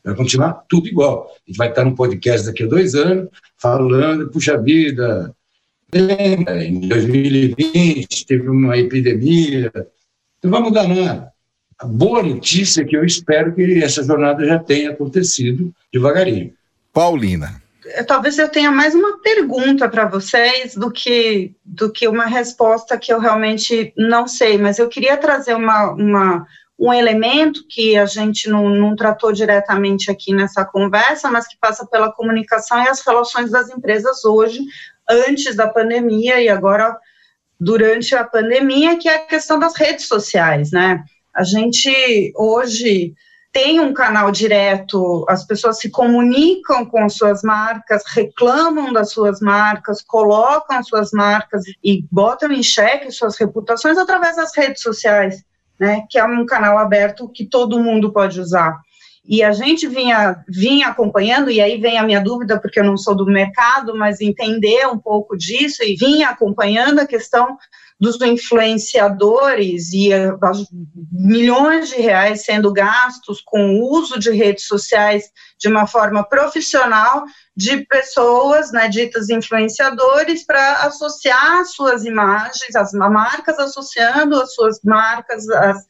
Vai continuar tudo igual. A gente vai estar num podcast daqui a dois anos falando, puxa vida, em 2020 teve uma epidemia, não vai mudar nada. A boa notícia é que eu espero que essa jornada já tenha acontecido devagarinho. Paulina. Talvez eu tenha mais uma pergunta para vocês do que, do que uma resposta que eu realmente não sei, mas eu queria trazer uma, uma um elemento que a gente não, não, tratou diretamente aqui nessa conversa, mas que passa pela comunicação e as relações das empresas hoje, antes da pandemia e agora durante a pandemia, que é a questão das redes sociais, né? A gente hoje tem um canal direto, as pessoas se comunicam com suas marcas, reclamam das suas marcas, colocam suas marcas e botam em xeque suas reputações através das redes sociais, né? Que é um canal aberto que todo mundo pode usar. E a gente vinha, vinha acompanhando, e aí vem a minha dúvida, porque eu não sou do mercado, mas entender um pouco disso, e vinha acompanhando a questão dos influenciadores e uh, milhões de reais sendo gastos com o uso de redes sociais de uma forma profissional de pessoas, né, ditas influenciadores, para associar suas imagens, as marcas associando as suas marcas, as,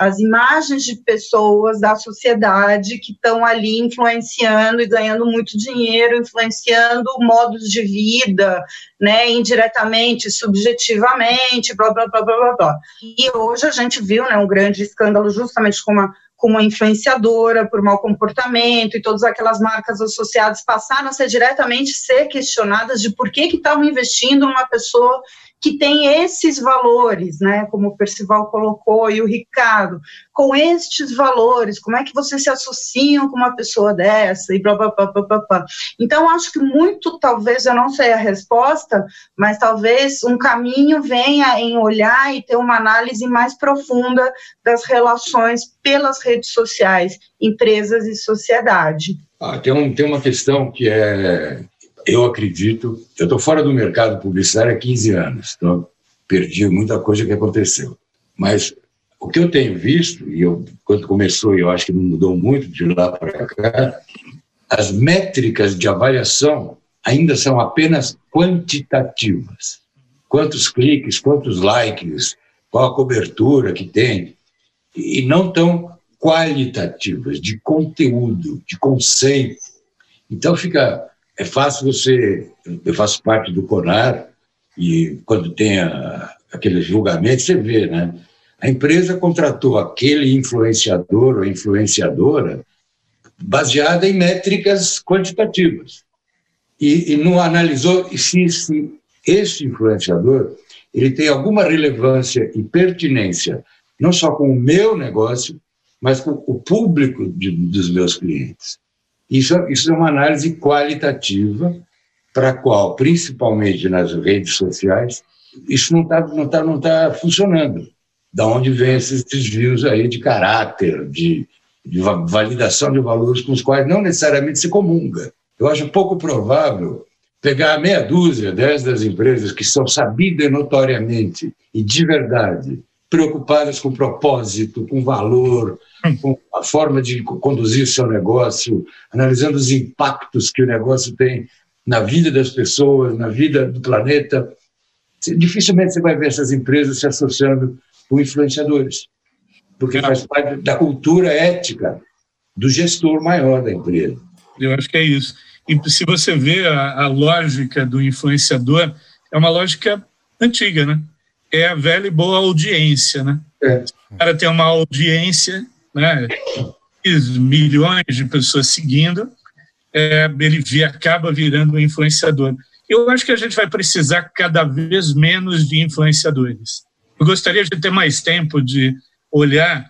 as imagens de pessoas da sociedade que estão ali influenciando e ganhando muito dinheiro, influenciando modos de vida, né, indiretamente, subjetivamente, blá, blá, blá, blá, blá, blá. E hoje a gente viu, né, um grande escândalo justamente com uma, com uma influenciadora por mau comportamento e todas aquelas marcas associadas passaram a ser diretamente ser questionadas de por que que estavam investindo numa pessoa que tem esses valores, né, como o Percival colocou e o Ricardo, com estes valores, como é que vocês se associam com uma pessoa dessa e blá, blá, blá, blá, blá. Então, acho que muito, talvez, eu não sei a resposta, mas talvez um caminho venha em olhar e ter uma análise mais profunda das relações pelas redes sociais, empresas e sociedade. Ah, tem, um, tem uma questão que é eu acredito, eu estou fora do mercado publicitário há 15 anos, então perdi muita coisa que aconteceu. Mas o que eu tenho visto, e eu, quando começou, eu acho que não mudou muito de lá para cá, as métricas de avaliação ainda são apenas quantitativas. Quantos cliques, quantos likes, qual a cobertura que tem, e não tão qualitativas, de conteúdo, de conceito. Então fica é fácil você. Eu faço parte do CONAR, e quando tem a, aqueles julgamentos, você vê, né? A empresa contratou aquele influenciador ou influenciadora baseada em métricas quantitativas e, e não analisou se, se esse influenciador ele tem alguma relevância e pertinência não só com o meu negócio, mas com o público de, dos meus clientes. Isso, isso é uma análise qualitativa para a qual, principalmente nas redes sociais, isso não está não tá, não tá funcionando. Da onde vem esses desvios aí de caráter, de, de validação de valores com os quais não necessariamente se comunga. Eu acho pouco provável pegar meia dúzia, dez das empresas que são sabidas notoriamente e de verdade preocupadas com propósito, com valor, hum. com a forma de conduzir seu negócio, analisando os impactos que o negócio tem na vida das pessoas, na vida do planeta. Dificilmente você vai ver essas empresas se associando com influenciadores, porque é. faz parte da cultura ética do gestor maior da empresa. Eu acho que é isso. E se você vê a, a lógica do influenciador, é uma lógica antiga, né? É a velha e boa audiência, né? É. O cara tem uma audiência, né? Milhões de pessoas seguindo, é, ele via, acaba virando um influenciador. Eu acho que a gente vai precisar cada vez menos de influenciadores. Eu gostaria de ter mais tempo de olhar,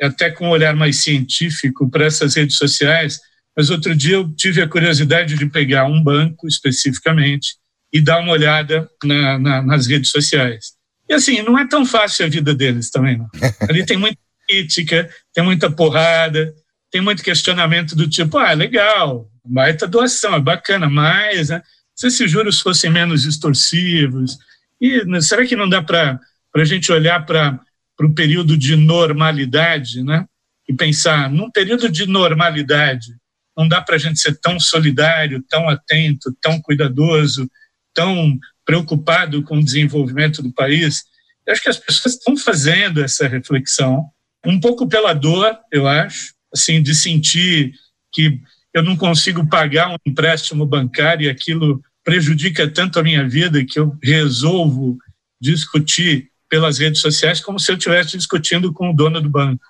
até com um olhar mais científico, para essas redes sociais, mas outro dia eu tive a curiosidade de pegar um banco especificamente e dar uma olhada na, na, nas redes sociais. E assim, não é tão fácil a vida deles também. Não. Ali tem muita crítica, tem muita porrada, tem muito questionamento do tipo, ah, legal, baita doação, é bacana, mas né, se esses juros fossem menos extorsivos, e será que não dá para a gente olhar para o período de normalidade, né? E pensar, num período de normalidade, não dá para a gente ser tão solidário, tão atento, tão cuidadoso, tão preocupado com o desenvolvimento do país. Eu acho que as pessoas estão fazendo essa reflexão, um pouco pela dor, eu acho, assim, de sentir que eu não consigo pagar um empréstimo bancário e aquilo prejudica tanto a minha vida que eu resolvo discutir pelas redes sociais como se eu estivesse discutindo com o dono do banco.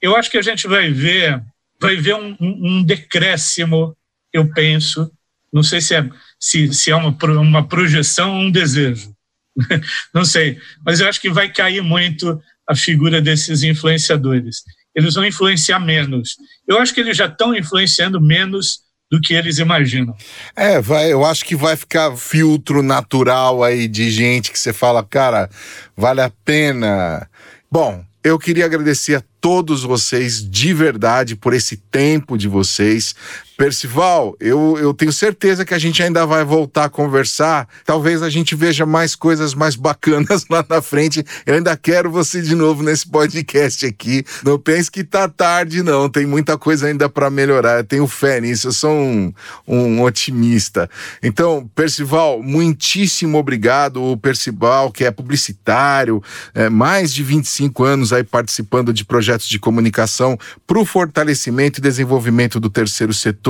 Eu acho que a gente vai ver, vai ver um, um decréscimo, eu penso, não sei se é se, se é uma, uma projeção ou um desejo. Não sei, mas eu acho que vai cair muito a figura desses influenciadores. Eles vão influenciar menos. Eu acho que eles já estão influenciando menos do que eles imaginam. É, vai, eu acho que vai ficar filtro natural aí de gente que você fala, cara, vale a pena. Bom, eu queria agradecer a todos vocês de verdade por esse tempo de vocês. Percival, eu, eu tenho certeza que a gente ainda vai voltar a conversar. Talvez a gente veja mais coisas mais bacanas lá na frente. Eu ainda quero você de novo nesse podcast aqui. Não pense que tá tarde, não. Tem muita coisa ainda para melhorar. Eu tenho fé nisso. Eu sou um, um otimista. Então, Percival, muitíssimo obrigado. O Percival, que é publicitário, é, mais de 25 anos aí participando de projetos de comunicação para o fortalecimento e desenvolvimento do terceiro setor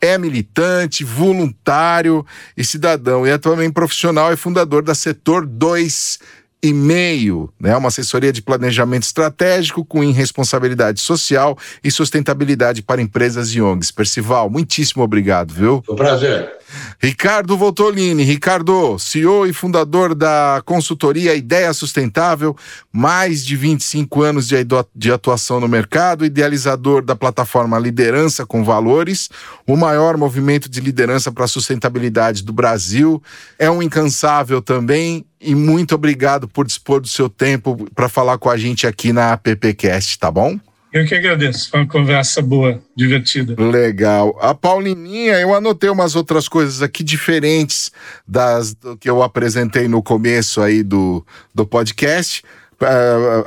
é militante, voluntário e cidadão. E é também profissional e fundador da Setor 2 e meio, né? Uma assessoria de planejamento estratégico com responsabilidade social e sustentabilidade para empresas e ONGs. Percival, muitíssimo obrigado, viu? Foi um prazer. Ricardo Voltolini, Ricardo, CEO e fundador da consultoria Ideia Sustentável, mais de 25 anos de atuação no mercado, idealizador da plataforma Liderança com Valores, o maior movimento de liderança para a sustentabilidade do Brasil. É um incansável também e muito obrigado por dispor do seu tempo para falar com a gente aqui na AppCast, tá bom? Eu que agradeço, foi uma conversa boa, divertida. Legal. A Paulininha, eu anotei umas outras coisas aqui diferentes das do que eu apresentei no começo aí do, do podcast.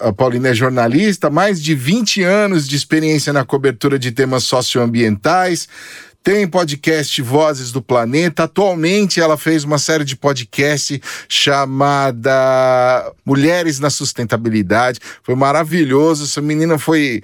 A Paulina é jornalista, mais de 20 anos de experiência na cobertura de temas socioambientais, tem podcast Vozes do Planeta. Atualmente ela fez uma série de podcast chamada Mulheres na Sustentabilidade. Foi maravilhoso. Essa menina foi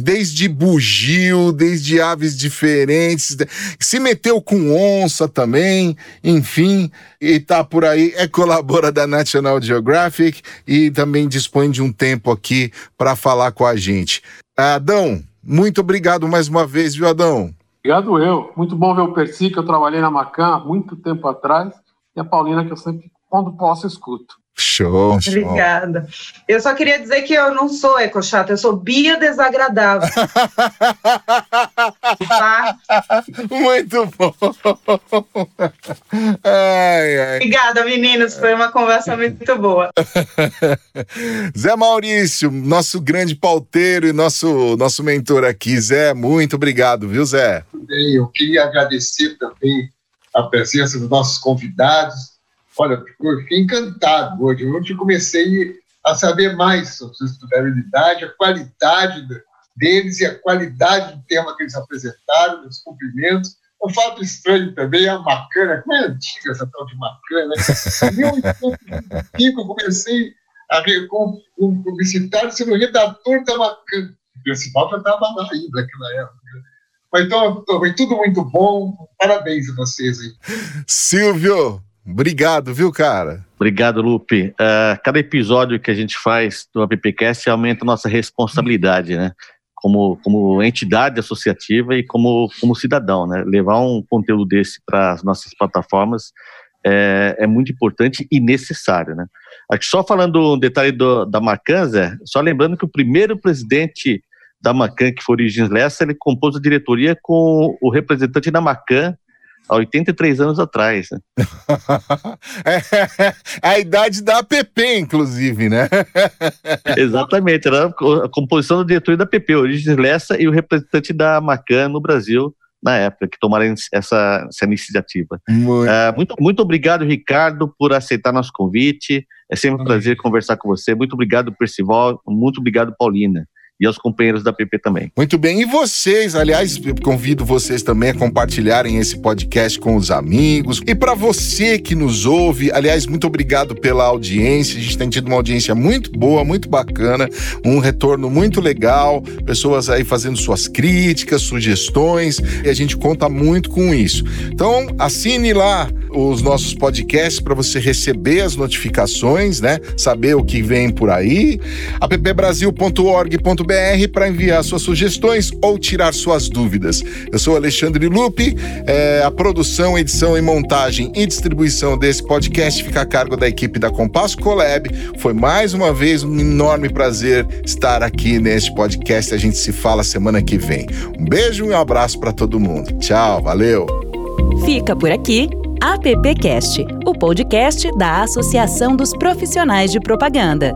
desde bugio, desde aves diferentes, se meteu com onça também, enfim, e tá por aí, é colabora da National Geographic e também dispõe de um tempo aqui para falar com a gente. Adão, muito obrigado mais uma vez, viu, Adão? Obrigado eu. Muito bom ver o Percy, que eu trabalhei na Macan há muito tempo atrás, e a Paulina, que eu sempre, quando posso, escuto. Show, show. Obrigada. Eu só queria dizer que eu não sou ecochata, eu sou biodesagradável. tá? Muito bom. Ai, ai. Obrigada, meninos. Foi uma conversa muito boa. Zé Maurício, nosso grande pauteiro e nosso, nosso mentor aqui. Zé, muito obrigado, viu, Zé? Bem, eu queria agradecer também a presença dos nossos convidados Olha, eu fiquei encantado hoje. Hoje comecei a saber mais sobre sustentabilidade, a qualidade deles e a qualidade do tema que eles apresentaram, dos cumprimentos. Um fato estranho também é a Macana, como é antiga essa tal de Macana. Em 1925 eu comecei a com um publicitário ser o redator da Macana. O principal já estava lá ainda naquela época. Mas então, foi tudo muito bom. Parabéns a vocês aí. Silvio, Obrigado, viu, cara? Obrigado, Lupe. Uh, cada episódio que a gente faz do AppCast aumenta a nossa responsabilidade, né? Como, como entidade associativa e como, como cidadão, né? Levar um conteúdo desse para as nossas plataformas é, é, muito importante e necessário, né? Aqui só falando um detalhe do, da Macan, Zé, só lembrando que o primeiro presidente da Macan, que foi Origins Lessa, ele compôs a diretoria com o representante da Macan há 83 anos atrás. Né? é, a idade da APP, inclusive, né? Exatamente, era a composição do diretor da APP, Origem Lessa e o representante da Macan no Brasil na época, que tomaram essa, essa iniciativa. Muito. Uh, muito, muito obrigado, Ricardo, por aceitar nosso convite. É sempre um prazer conversar com você. Muito obrigado, Percival. Muito obrigado, Paulina e aos companheiros da PP também. Muito bem. E vocês, aliás, convido vocês também a compartilharem esse podcast com os amigos. E para você que nos ouve, aliás, muito obrigado pela audiência. A gente tem tido uma audiência muito boa, muito bacana, um retorno muito legal, pessoas aí fazendo suas críticas, sugestões, e a gente conta muito com isso. Então, assine lá os nossos podcasts para você receber as notificações, né? Saber o que vem por aí. appbrasil.org.br para enviar suas sugestões ou tirar suas dúvidas. Eu sou Alexandre Lupe, é, a produção, edição e montagem e distribuição desse podcast fica a cargo da equipe da Compasso Colab. Foi mais uma vez um enorme prazer estar aqui neste podcast. A gente se fala semana que vem. Um beijo e um abraço para todo mundo. Tchau, valeu. Fica por aqui AppCast, o podcast da Associação dos Profissionais de Propaganda.